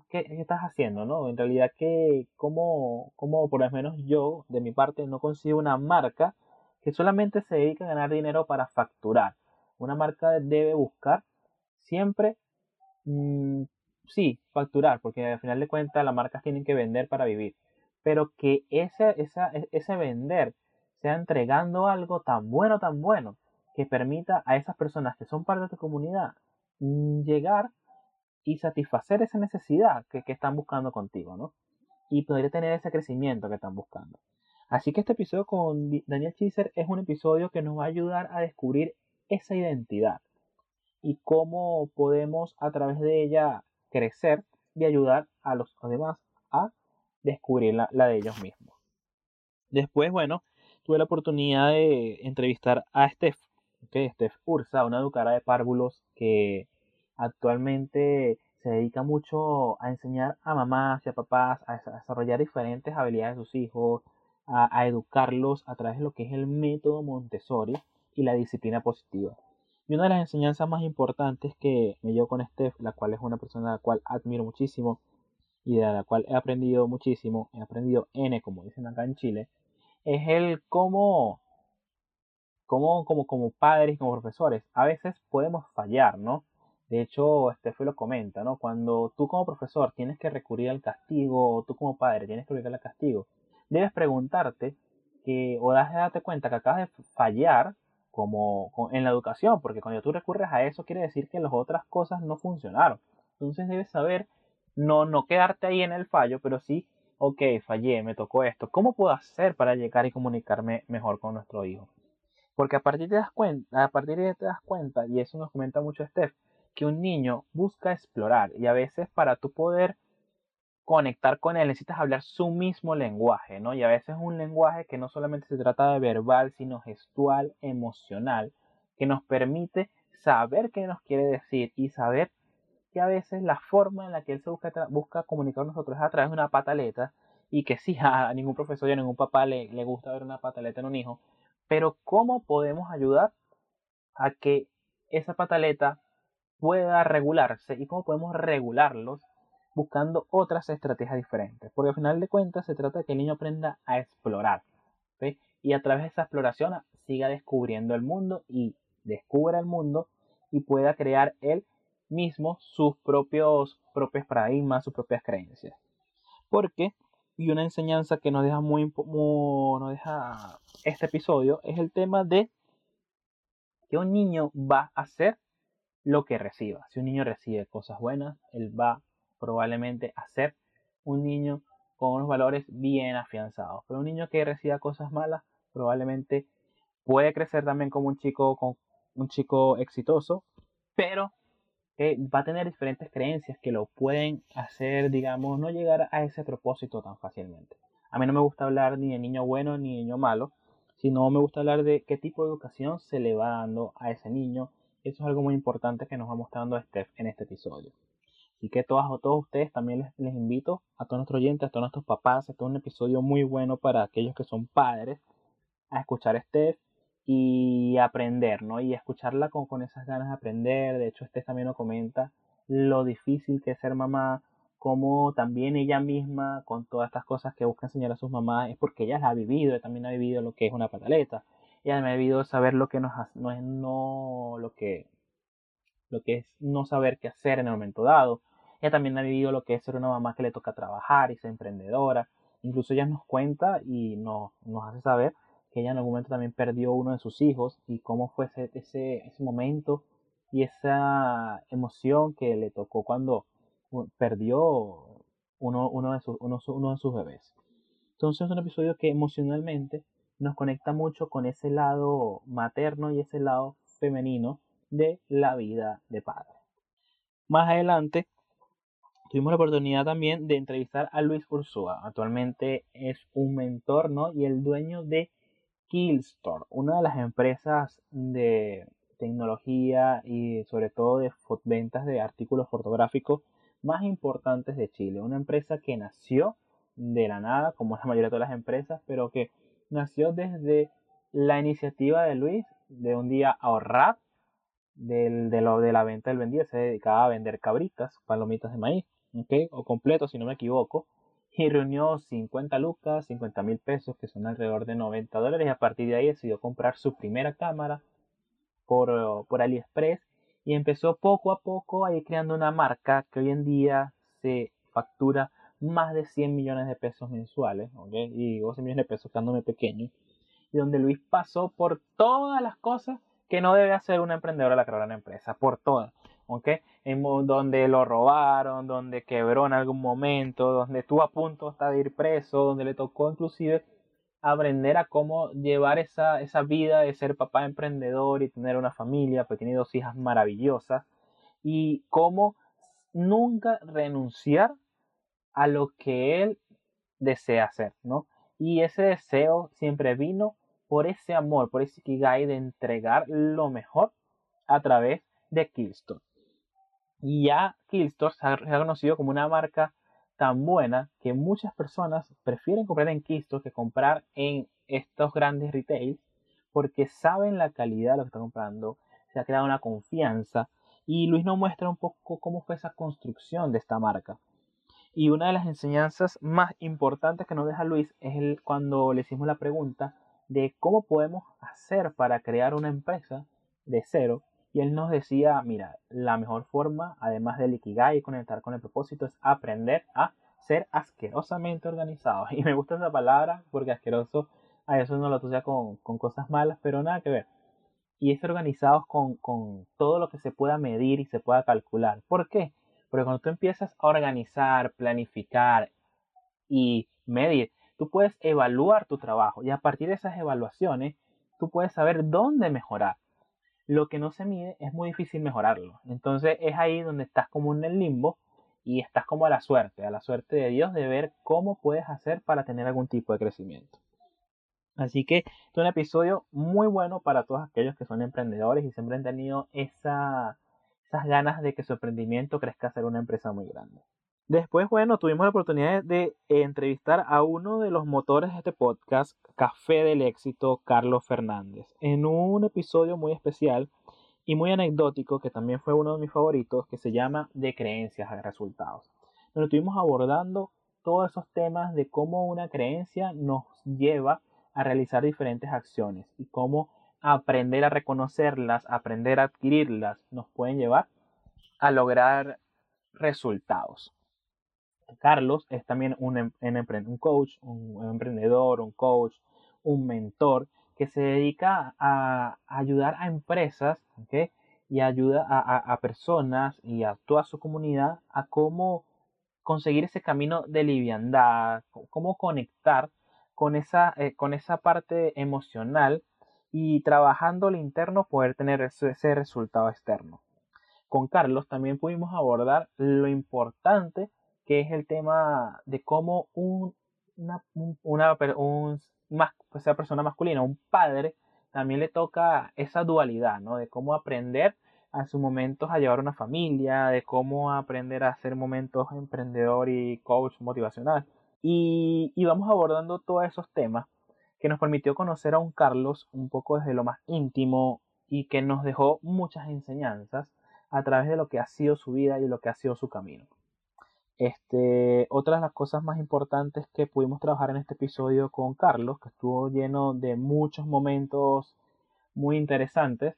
¿qué, estás haciendo? No? En realidad, ¿qué, cómo, cómo, por lo menos yo, de mi parte, no consigo una marca que solamente se dedica a ganar dinero para facturar? Una marca debe buscar siempre mm, sí, facturar, porque al final de cuentas las marcas tienen que vender para vivir pero que ese, ese vender sea entregando algo tan bueno, tan bueno, que permita a esas personas que son parte de tu comunidad mm, llegar y satisfacer esa necesidad que, están buscando contigo, ¿no? Y poder tener ese crecimiento que están buscando. Así que este episodio con Daniel Chiser es un episodio que nos va a ayudar a descubrir esa identidad y cómo podemos a través de ella crecer y ayudar a los demás a descubrir la, de ellos mismos. Después, bueno, tuve la oportunidad de entrevistar a Steph, okay, Steph Ursa, una educadora de párvulos que actualmente se dedica mucho a enseñar a mamás y a papás a desarrollar diferentes habilidades de sus hijos, a, a, educarlos a través de lo que es el método Montessori y la disciplina positiva. Y una de las enseñanzas más importantes que me dio con Steph, la cual es una persona a la cual admiro muchísimo, y de la cual he aprendido muchísimo, he aprendido N, como dicen acá en Chile, es el cómo, cómo como, como padres como profesores, a veces podemos fallar, ¿no? De hecho, Estefe lo comenta, ¿no? Cuando tú como profesor tienes que recurrir al castigo, o tú como padre tienes que recurrir al castigo, debes preguntarte que, o de darte cuenta que acabas de fallar como en la educación, porque cuando tú recurres a eso quiere decir que las otras cosas no funcionaron. Entonces debes saber no, no quedarte ahí en el fallo, pero sí, ok, fallé, me tocó esto. ¿Cómo puedo hacer para llegar y comunicarme mejor con nuestro hijo? Porque a partir de das cuenta, a partir de te das cuenta, y eso nos comenta mucho Steph, que un niño busca explorar y a veces para tú poder conectar con él necesitas hablar su mismo lenguaje, ¿no? Y a veces un lenguaje que no solamente se trata de verbal, sino gestual, emocional, que nos permite saber qué nos quiere decir y saber que a veces la forma en la que él se busca, busca comunicar con nosotros es a través de una pataleta y que sí, a ningún profesor y a ningún papá le, le gusta ver una pataleta en un hijo, pero ¿cómo podemos ayudar a que esa pataleta pueda regularse y cómo podemos regularlos buscando otras estrategias diferentes? Porque al final de cuentas se trata de que el niño aprenda a explorar y a través de esa exploración siga descubriendo el mundo y descubra el mundo y pueda crear él mismo sus propios, propios paradigmas, sus propias creencias. Porque y una enseñanza que nos deja muy, muy deja este episodio es el tema de que un niño va a hacer lo que reciba. Si un niño recibe cosas buenas, él va probablemente a ser un niño con unos valores bien afianzados. Pero un niño que reciba cosas malas, probablemente puede crecer también como un chico, con un chico exitoso, pero que va a tener diferentes creencias que lo pueden hacer, digamos, no llegar a ese propósito tan fácilmente. A mí no me gusta hablar ni de niño bueno ni de niño malo, sino me gusta hablar de qué tipo de educación se le va dando a ese niño. Eso es algo muy importante que nos va mostrando Steph en este episodio. Así que todas o todos ustedes también les, invito a todos nuestros oyentes, a todos nuestros papás, este es un episodio muy bueno para aquellos que son padres, a escuchar a Steph y aprender, ¿no? Y escucharla con, con esas ganas de aprender. De hecho, Steph también nos comenta lo difícil que es ser mamá, como también ella misma, con todas estas cosas que busca enseñar a sus mamás, es porque ella las ha vivido, ella también ha vivido lo que es una pataleta, ella ha vivido saber lo que no es no lo que lo que es no saber qué hacer en el momento dado. Ella también ha vivido lo que es ser una mamá que le toca trabajar y ser emprendedora. Incluso ella nos cuenta y nos, nos hace saber que ella en algún momento también perdió uno de sus hijos y cómo fue ese, ese, ese momento y esa emoción que le tocó cuando perdió uno, uno, de sus, uno, uno de sus bebés. Entonces es un episodio que emocionalmente nos conecta mucho con ese lado materno y ese lado femenino de la vida de padre. Más adelante tuvimos la oportunidad también de entrevistar a Luis Ursúa. Actualmente es un mentor ¿no? y el dueño de Killstore, una de las empresas de tecnología y sobre todo de ventas de artículos fotográficos más importantes de Chile. Una empresa que nació de la nada, como la mayoría de todas las empresas, pero que nació desde la iniciativa de Luis de un día ahorrar del, de, lo, de la venta del vendido. Se dedicaba a vender cabritas, palomitas de maíz, o completo si no me equivoco. Y reunió 50 lucas, 50 mil pesos, que son alrededor de 90 dólares. Y a partir de ahí decidió comprar su primera cámara por, por AliExpress y empezó poco a poco a ir creando una marca que hoy en día se factura más de 100 millones de pesos mensuales, ¿okay? y digo 100 millones de pesos quedándome pequeño, y donde Luis pasó por todas las cosas que no debe hacer una emprendedora la crear una empresa, por todas, En donde lo robaron, donde quebró en algún momento, donde estuvo a punto hasta de ir preso, donde le tocó inclusive aprender a cómo llevar esa, esa vida de ser papá emprendedor y tener una familia, porque tiene dos hijas maravillosas, y cómo nunca renunciar a lo que él desea hacer, ¿no? Y ese deseo siempre vino por ese amor, por ese kigai de entregar lo mejor a través de Killstore. Y ya Killstore se ha reconocido como una marca tan buena que muchas personas prefieren comprar en Kisto que comprar en estos grandes retails porque saben la calidad de lo que están comprando, se ha creado una confianza y Luis nos muestra un poco cómo fue esa construcción de esta marca. Y una de las enseñanzas más importantes que nos deja Luis es el, cuando le hicimos la pregunta de cómo podemos hacer para crear una empresa de cero. Y él nos decía, mira, la mejor forma, además de liquidar y conectar con el propósito, es aprender a ser asquerosamente organizado. Y me gusta esa palabra porque asqueroso a eso no lo asocia con, con cosas malas, pero nada que ver. Y es organizados con, con todo lo que se pueda medir y se pueda calcular. ¿Por qué? Porque cuando tú empiezas a organizar, planificar y medir, tú puedes evaluar tu trabajo y a partir de esas evaluaciones, tú puedes saber dónde mejorar. Lo que no se mide es muy difícil mejorarlo. Entonces es ahí donde estás como en el limbo y estás como a la suerte, a la suerte de Dios de ver cómo puedes hacer para tener algún tipo de crecimiento. Así que es un episodio muy bueno para todos aquellos que son emprendedores y siempre han tenido esa, esas ganas de que su emprendimiento crezca a ser una empresa muy grande. Después, bueno, tuvimos la oportunidad de entrevistar a uno de los motores de este podcast, Café del Éxito, Carlos Fernández, en un episodio muy especial y muy anecdótico, que también fue uno de mis favoritos, que se llama De creencias a resultados. Donde estuvimos abordando todos esos temas de cómo una creencia nos lleva a realizar diferentes acciones y cómo aprender a reconocerlas, aprender a adquirirlas, nos pueden llevar a lograr resultados. Carlos es también un, em, un coach, un emprendedor, un coach, un mentor que se dedica a, ayudar a empresas y ayuda a, personas y a toda su comunidad a cómo conseguir ese camino de liviandad, cómo conectar con esa, eh, con esa parte emocional y trabajando el interno poder tener ese, resultado externo. Con Carlos también pudimos abordar lo importante que es el tema de cómo un, una, una, un, persona masculina, un padre, también le toca esa dualidad, ¿no? De cómo aprender a sus momentos a llevar una familia, de cómo aprender a hacer momentos emprendedor y coach motivacional. Y, y vamos abordando todos esos temas que nos permitió conocer a un Carlos un poco desde lo más íntimo y que nos dejó muchas enseñanzas a través de lo que ha sido su vida y lo que ha sido su camino. Este, otra de las cosas más importantes que pudimos trabajar en este episodio con Carlos, que estuvo lleno de muchos momentos muy interesantes,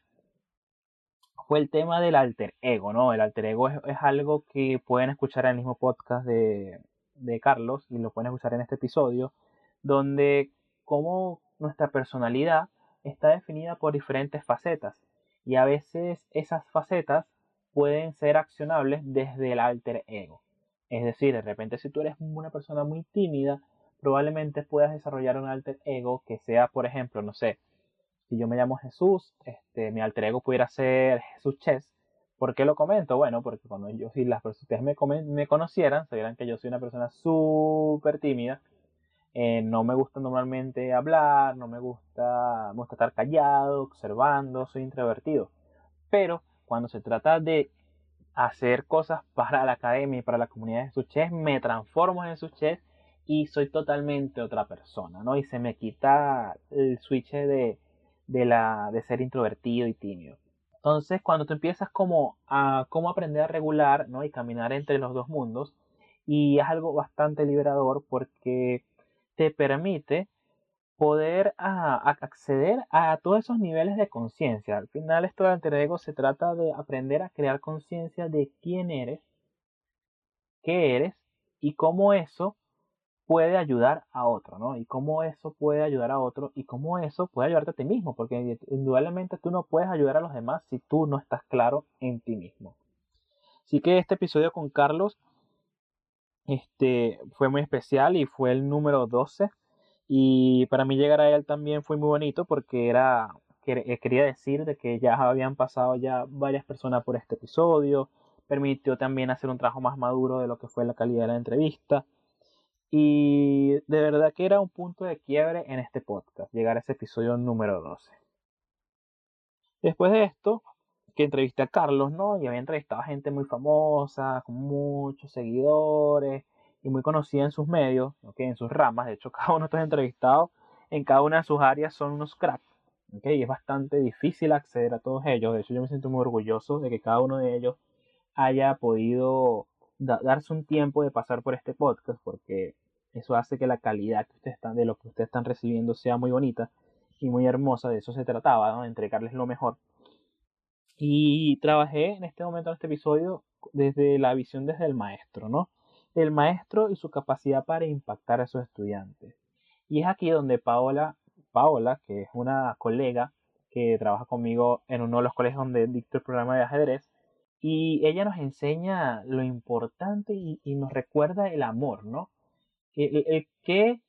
fue el tema del alter ego, ¿no? El alter ego es, algo que pueden escuchar en el mismo podcast de, de, Carlos y lo pueden escuchar en este episodio, donde como nuestra personalidad está definida por diferentes facetas y a veces esas facetas pueden ser accionables desde el alter ego. Es decir, de repente si tú eres una persona muy tímida, probablemente puedas desarrollar un alter ego que sea, por ejemplo, no sé, si yo me llamo Jesús, este, mi alter ego pudiera ser Jesús Chess. ¿Por qué lo comento? Bueno, porque cuando yo, si las personas me, me conocieran, sabrían que yo soy una persona súper tímida. Eh, no me gusta normalmente hablar, no me gusta, me gusta estar callado, observando, soy introvertido. Pero cuando se trata de hacer cosas para la academia y para la comunidad de Suchet, me transformo en Suchet y soy totalmente otra persona, ¿no? Y se me quita el switch de, de, la, de ser introvertido y tímido. Entonces, cuando tú empiezas como a cómo aprender a regular, ¿no? Y caminar entre los dos mundos, y es algo bastante liberador porque te permite poder acceder a todos esos niveles de conciencia. Al final esto del alter ego se trata de aprender a crear conciencia de quién eres, qué eres y cómo eso puede ayudar a otro, ¿no? Y cómo eso puede ayudar a otro y cómo eso puede ayudarte a ti mismo, porque indudablemente tú no puedes ayudar a los demás si tú no estás claro en ti mismo. Así que este episodio con Carlos este, fue muy especial y fue el número 12 y para mí llegar a él también fue muy bonito porque era, eh, quería decir de que ya habían pasado ya varias personas por este episodio, permitió también hacer un trabajo más maduro de lo que fue la calidad de la entrevista. Y de verdad que era un punto de quiebre en este podcast, llegar a ese episodio número 12. Después de esto, que entrevisté a Carlos, ¿no? Y había entrevistado a gente muy famosa, con muchos seguidores, y muy conocida en sus medios, ¿okay? en sus ramas. De hecho, cada uno de estos entrevistados en cada una de sus áreas son unos cracks. ¿okay? Y es bastante difícil acceder a todos ellos. De hecho, yo me siento muy orgulloso de que cada uno de ellos haya podido darse un tiempo de pasar por este podcast, porque eso hace que la calidad que ustedes están, de lo que ustedes están recibiendo sea muy bonita y muy hermosa. De eso se trataba, ¿no? de entregarles lo mejor. Y trabajé en este momento, en este episodio, desde la visión desde el maestro, ¿no? El maestro y su capacidad para impactar a sus estudiantes. Y es aquí donde Paola, Paola, que es una colega que trabaja conmigo en uno de los colegios donde dicto el programa de ajedrez, y ella nos enseña lo importante y, nos recuerda el amor, ¿no? El, ¿Qué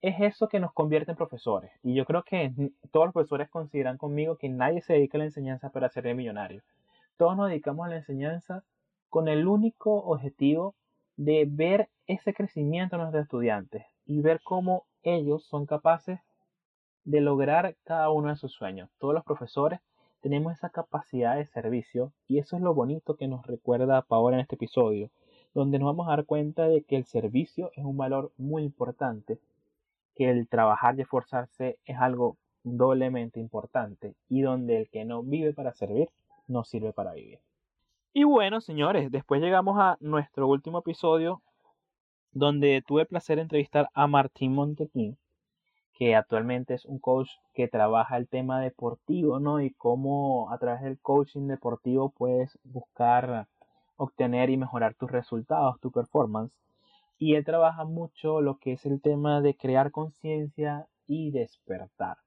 es eso que nos convierte en profesores? Y yo creo que todos los profesores consideran conmigo que nadie se dedica a la enseñanza para ser millonario. Todos nos dedicamos a la enseñanza con el único objetivo de ver ese crecimiento en nuestros estudiantes y ver cómo ellos son capaces de lograr cada uno de sus sueños. Todos los profesores tenemos esa capacidad de servicio y eso es lo bonito que nos recuerda Paola en este episodio, donde nos vamos a dar cuenta de que el servicio es un valor muy importante, que el trabajar y esforzarse es algo doblemente importante y donde el que no vive para servir no sirve para vivir. Y bueno, señores, después llegamos a nuestro último episodio donde tuve placer entrevistar a Martín Montequín, que actualmente es un coach que trabaja el tema deportivo, ¿no? Y cómo a través del coaching deportivo puedes buscar obtener y mejorar tus resultados, tu performance. Y él trabaja mucho lo que es el tema de crear conciencia y despertar.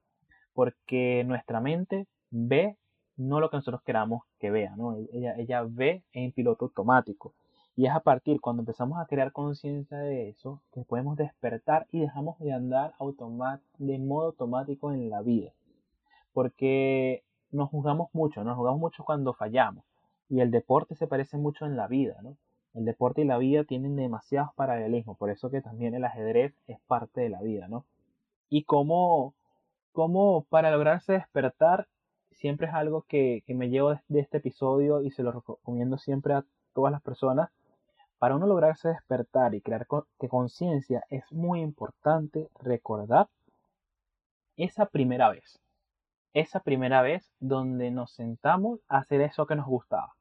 Porque nuestra mente ve no lo que nosotros queramos que vea, ¿no? Ella, ella ve en piloto automático. Y es a partir cuando empezamos a crear conciencia de eso que podemos despertar y dejamos de andar de modo automático en la vida. Porque nos juzgamos mucho, nos juzgamos mucho cuando fallamos. Y el deporte se parece mucho en la vida, ¿no? El deporte y la vida tienen demasiados paralelismos, por eso que también el ajedrez es parte de la vida, ¿no? Y cómo, cómo para lograrse despertar siempre es algo que, me llevo de este episodio y se lo recomiendo siempre a todas las personas. Para uno lograrse despertar y crear conciencia es muy importante recordar esa primera vez. Esa primera vez donde nos sentamos a hacer eso que nos gustaba.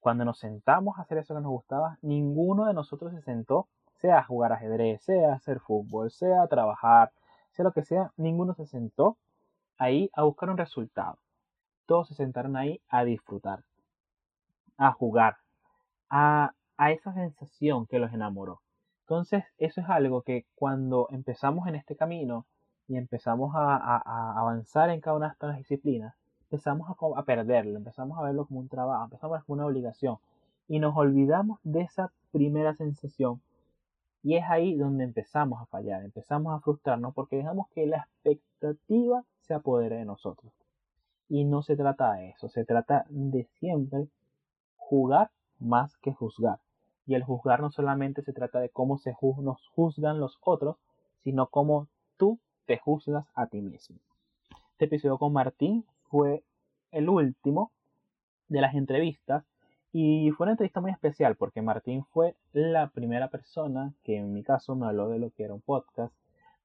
Cuando nos sentamos a hacer eso que nos gustaba, ninguno de nosotros se sentó, sea a jugar ajedrez, sea a hacer fútbol, sea a trabajar, sea lo que sea, ninguno se sentó ahí a buscar un resultado todos se sentaron ahí a disfrutar, a jugar, a, esa sensación que los enamoró. Entonces, eso es algo que cuando empezamos en este camino y empezamos a, avanzar en cada una de estas disciplinas, empezamos a, perderlo, empezamos a verlo como un trabajo, empezamos a verlo como una obligación y nos olvidamos de esa primera sensación y es ahí donde empezamos a fallar, empezamos a frustrarnos porque dejamos que la expectativa se apodere de nosotros. Y no se trata de eso, se trata de siempre jugar más que juzgar. Y el juzgar no solamente se trata de cómo se nos juzgan los otros, sino cómo tú te juzgas a ti mismo. Este episodio con Martín fue el último de las entrevistas y fue una entrevista muy especial porque Martín fue la primera persona que en mi caso me habló de lo que era un podcast.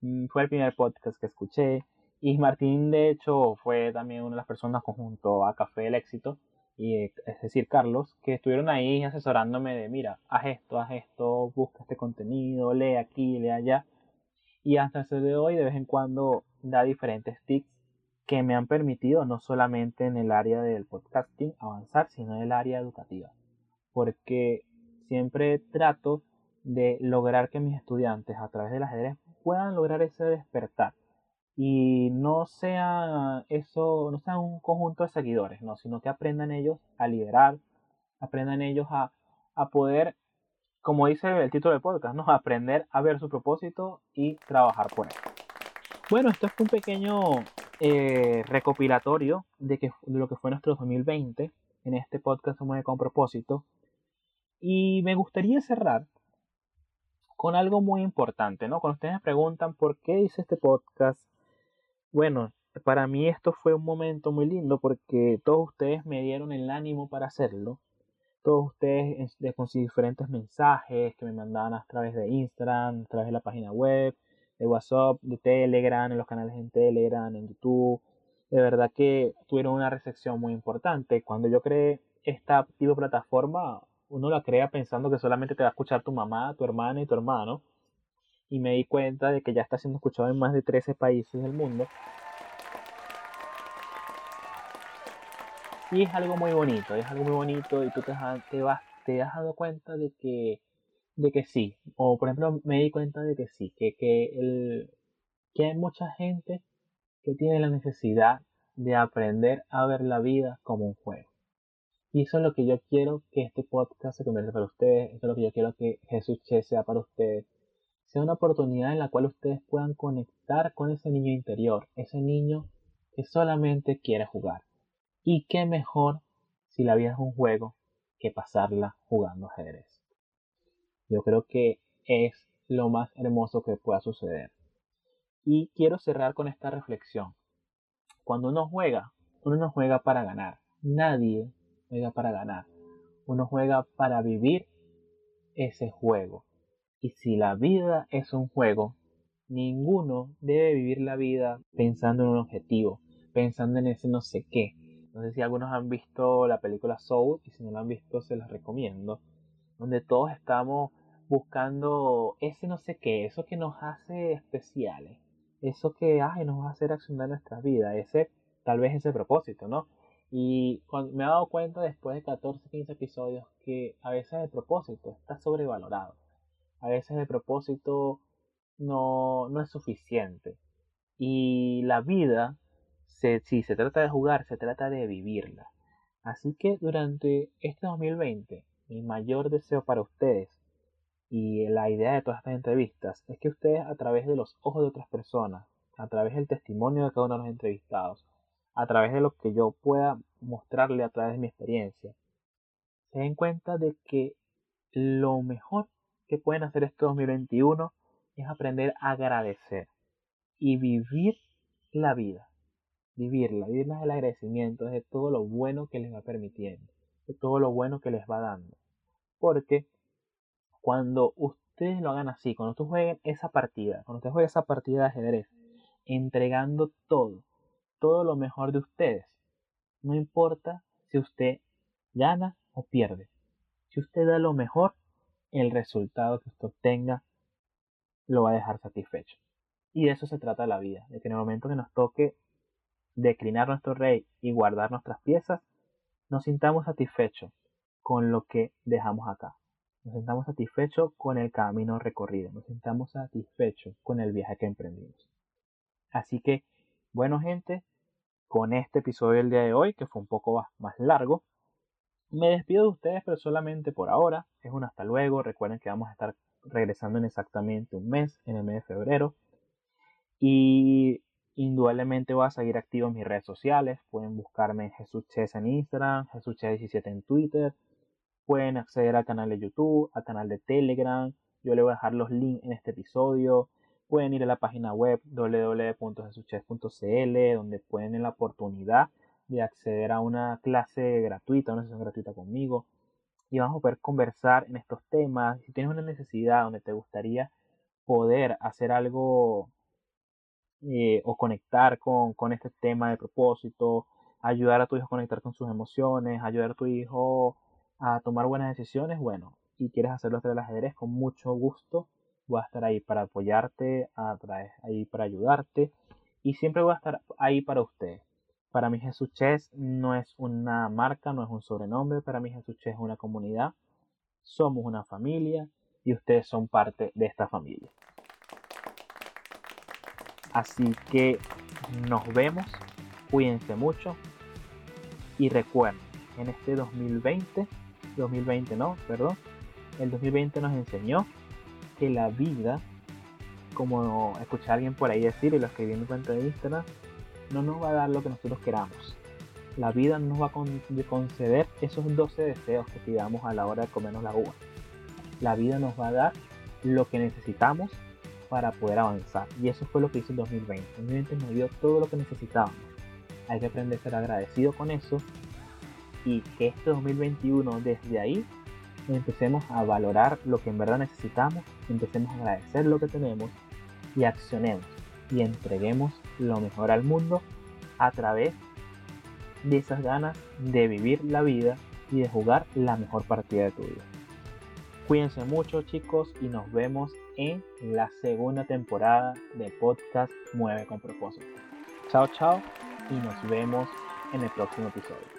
Mm, fue el primer podcast que escuché, y Martín, de hecho, fue también una de las personas conjunto a Café del Éxito, y, es decir, Carlos, que estuvieron ahí asesorándome de, mira, haz esto, haz esto, busca este contenido, lee aquí, lee allá. Y hasta el día de hoy, de vez en cuando, da diferentes tips que me han permitido, no solamente en el área del podcasting, avanzar, sino en el área educativa. Porque siempre trato de lograr que mis estudiantes, a través del ajedrez, puedan lograr ese despertar y no sea eso, no sea un conjunto de seguidores, no, sino que aprendan ellos a liderar, aprendan ellos a, poder, como dice el título del podcast, ¿no? aprender a ver su propósito y trabajar por él. Bueno, esto es un pequeño eh, recopilatorio de, que, de lo que fue nuestro 2020 en este podcast Mueve con propósito. Y me gustaría cerrar con algo muy importante, ¿no? Cuando ustedes me preguntan por qué hice este podcast, bueno, para mí esto fue un momento muy lindo porque todos ustedes me dieron el ánimo para hacerlo. Todos ustedes con diferentes mensajes que me mandaban a través de Instagram, a través de la página web, de WhatsApp, de Telegram, en los canales en Telegram, en YouTube. De verdad que tuvieron una recepción muy importante. Cuando yo creé esta tipo plataforma, uno la crea pensando que solamente te va a escuchar tu mamá, tu hermana y tu hermano y me di cuenta de que ya está siendo escuchado en más de 13 países del mundo. Y es algo muy bonito, es algo muy bonito y tú te, te, vas, te has dado cuenta de que, de que sí. O por ejemplo me di cuenta de que sí, que, que, el, que hay mucha gente que tiene la necesidad de aprender a ver la vida como un juego. Y eso es lo que yo quiero que este podcast se convierta para ustedes, eso es lo que yo quiero que Jesús Che sea para ustedes sea una oportunidad en la cual ustedes puedan conectar con ese niño interior, ese niño que solamente quiere jugar. Y qué mejor si la vida es un juego que pasarla jugando ajedrez. Yo creo que es lo más hermoso que pueda suceder. Y quiero cerrar con esta reflexión. Cuando uno juega, uno no juega para ganar. Nadie juega para ganar. Uno juega para vivir ese juego. Y si la vida es un juego, ninguno debe vivir la vida pensando en un objetivo, pensando en ese no sé qué. No sé si algunos han visto la película Soul y si no la han visto se las recomiendo, donde todos estamos buscando ese no sé qué, eso que nos hace especiales, eso que ay, nos va a hacer accionar nuestra vida, ese tal vez ese propósito, ¿no? Y me he dado cuenta después de 14, 15 episodios que a veces el propósito está sobrevalorado A veces el propósito no, no es suficiente. Y la vida, si se trata de jugar, se trata de vivirla. Así que durante este 2020, mi mayor deseo para ustedes y la idea de todas estas entrevistas es que ustedes a través de los ojos de otras personas, a través del testimonio de cada uno de los entrevistados, a través de lo que yo pueda mostrarle a través de mi experiencia, se den cuenta de que lo mejor que pueden hacer este 2021 es aprender a agradecer y vivir la vida. Vivirla, vivirla del agradecimiento, de todo lo bueno que les va permitiendo, de todo lo bueno que les va dando. Porque cuando ustedes lo hagan así, cuando ustedes jueguen esa partida, cuando ustedes jueguen esa partida de ajedrez, entregando todo, todo lo mejor de ustedes, no importa si usted gana o pierde. Si usted da lo mejor, el resultado que usted obtenga lo va a dejar satisfecho. Y de eso se trata la vida, de que en el momento que nos toque declinar nuestro rey y guardar nuestras piezas, nos sintamos satisfechos con lo que dejamos acá. Nos sintamos satisfechos con el camino recorrido, nos sintamos satisfechos con el viaje que emprendimos. Así que, bueno gente, con este episodio del día de hoy, que fue un poco más largo, me despido de ustedes, pero solamente por ahora. Es un hasta luego. Recuerden que vamos a estar regresando en exactamente un mes, en el mes de febrero. Y indudablemente voy a seguir activo en mis redes sociales. Pueden buscarme en Jesús Ches en Instagram, Jesús 17 en Twitter, Pueden acceder al canal de YouTube, al canal de Telegram. Yo les voy a dejar los links en este episodio. Pueden ir a la página web www.jesuches.cl donde pueden tener la oportunidad de acceder a una clase gratuita, una sesión gratuita conmigo. Y vamos a poder conversar en estos temas. Si tienes una necesidad donde te gustaría poder hacer algo eh, o conectar con, con este tema de propósito, ayudar a tu hijo a conectar con sus emociones, ayudar a tu hijo a tomar buenas decisiones, bueno, y quieres hacerlo través del ajedrez, con mucho gusto voy a estar ahí para apoyarte, a ahí para ayudarte y siempre voy a estar ahí para ustedes. Para mí Jesús Chess no es una marca, no es un sobrenombre, para mí Jesús Chess es una comunidad, somos una familia y ustedes son parte de esta familia. Así que nos vemos, cuídense mucho y recuerden, en este 2020 2020 no, perdón, el 2020 nos enseñó que la vida, como escuché a alguien por ahí decir y lo escribí en mi cuenta de Instagram, no nos va a dar lo que nosotros queramos. La vida no nos va a conceder esos 12 deseos que pidamos a la hora de comernos la uva. La vida nos va a dar lo que necesitamos para poder avanzar. Y eso fue lo que hizo el 2020. El 2020 nos dio todo lo que necesitábamos. Hay que aprender a ser agradecido con eso y que este 2021 desde ahí empecemos a valorar lo que en verdad necesitamos, empecemos a agradecer lo que tenemos y accionemos y entreguemos lo mejor al mundo a través de esas ganas de vivir la vida y de jugar la mejor partida de tu vida. Cuídense mucho chicos y nos vemos en la segunda temporada de podcast Mueve con propósito. Chao chao y nos vemos en el próximo episodio.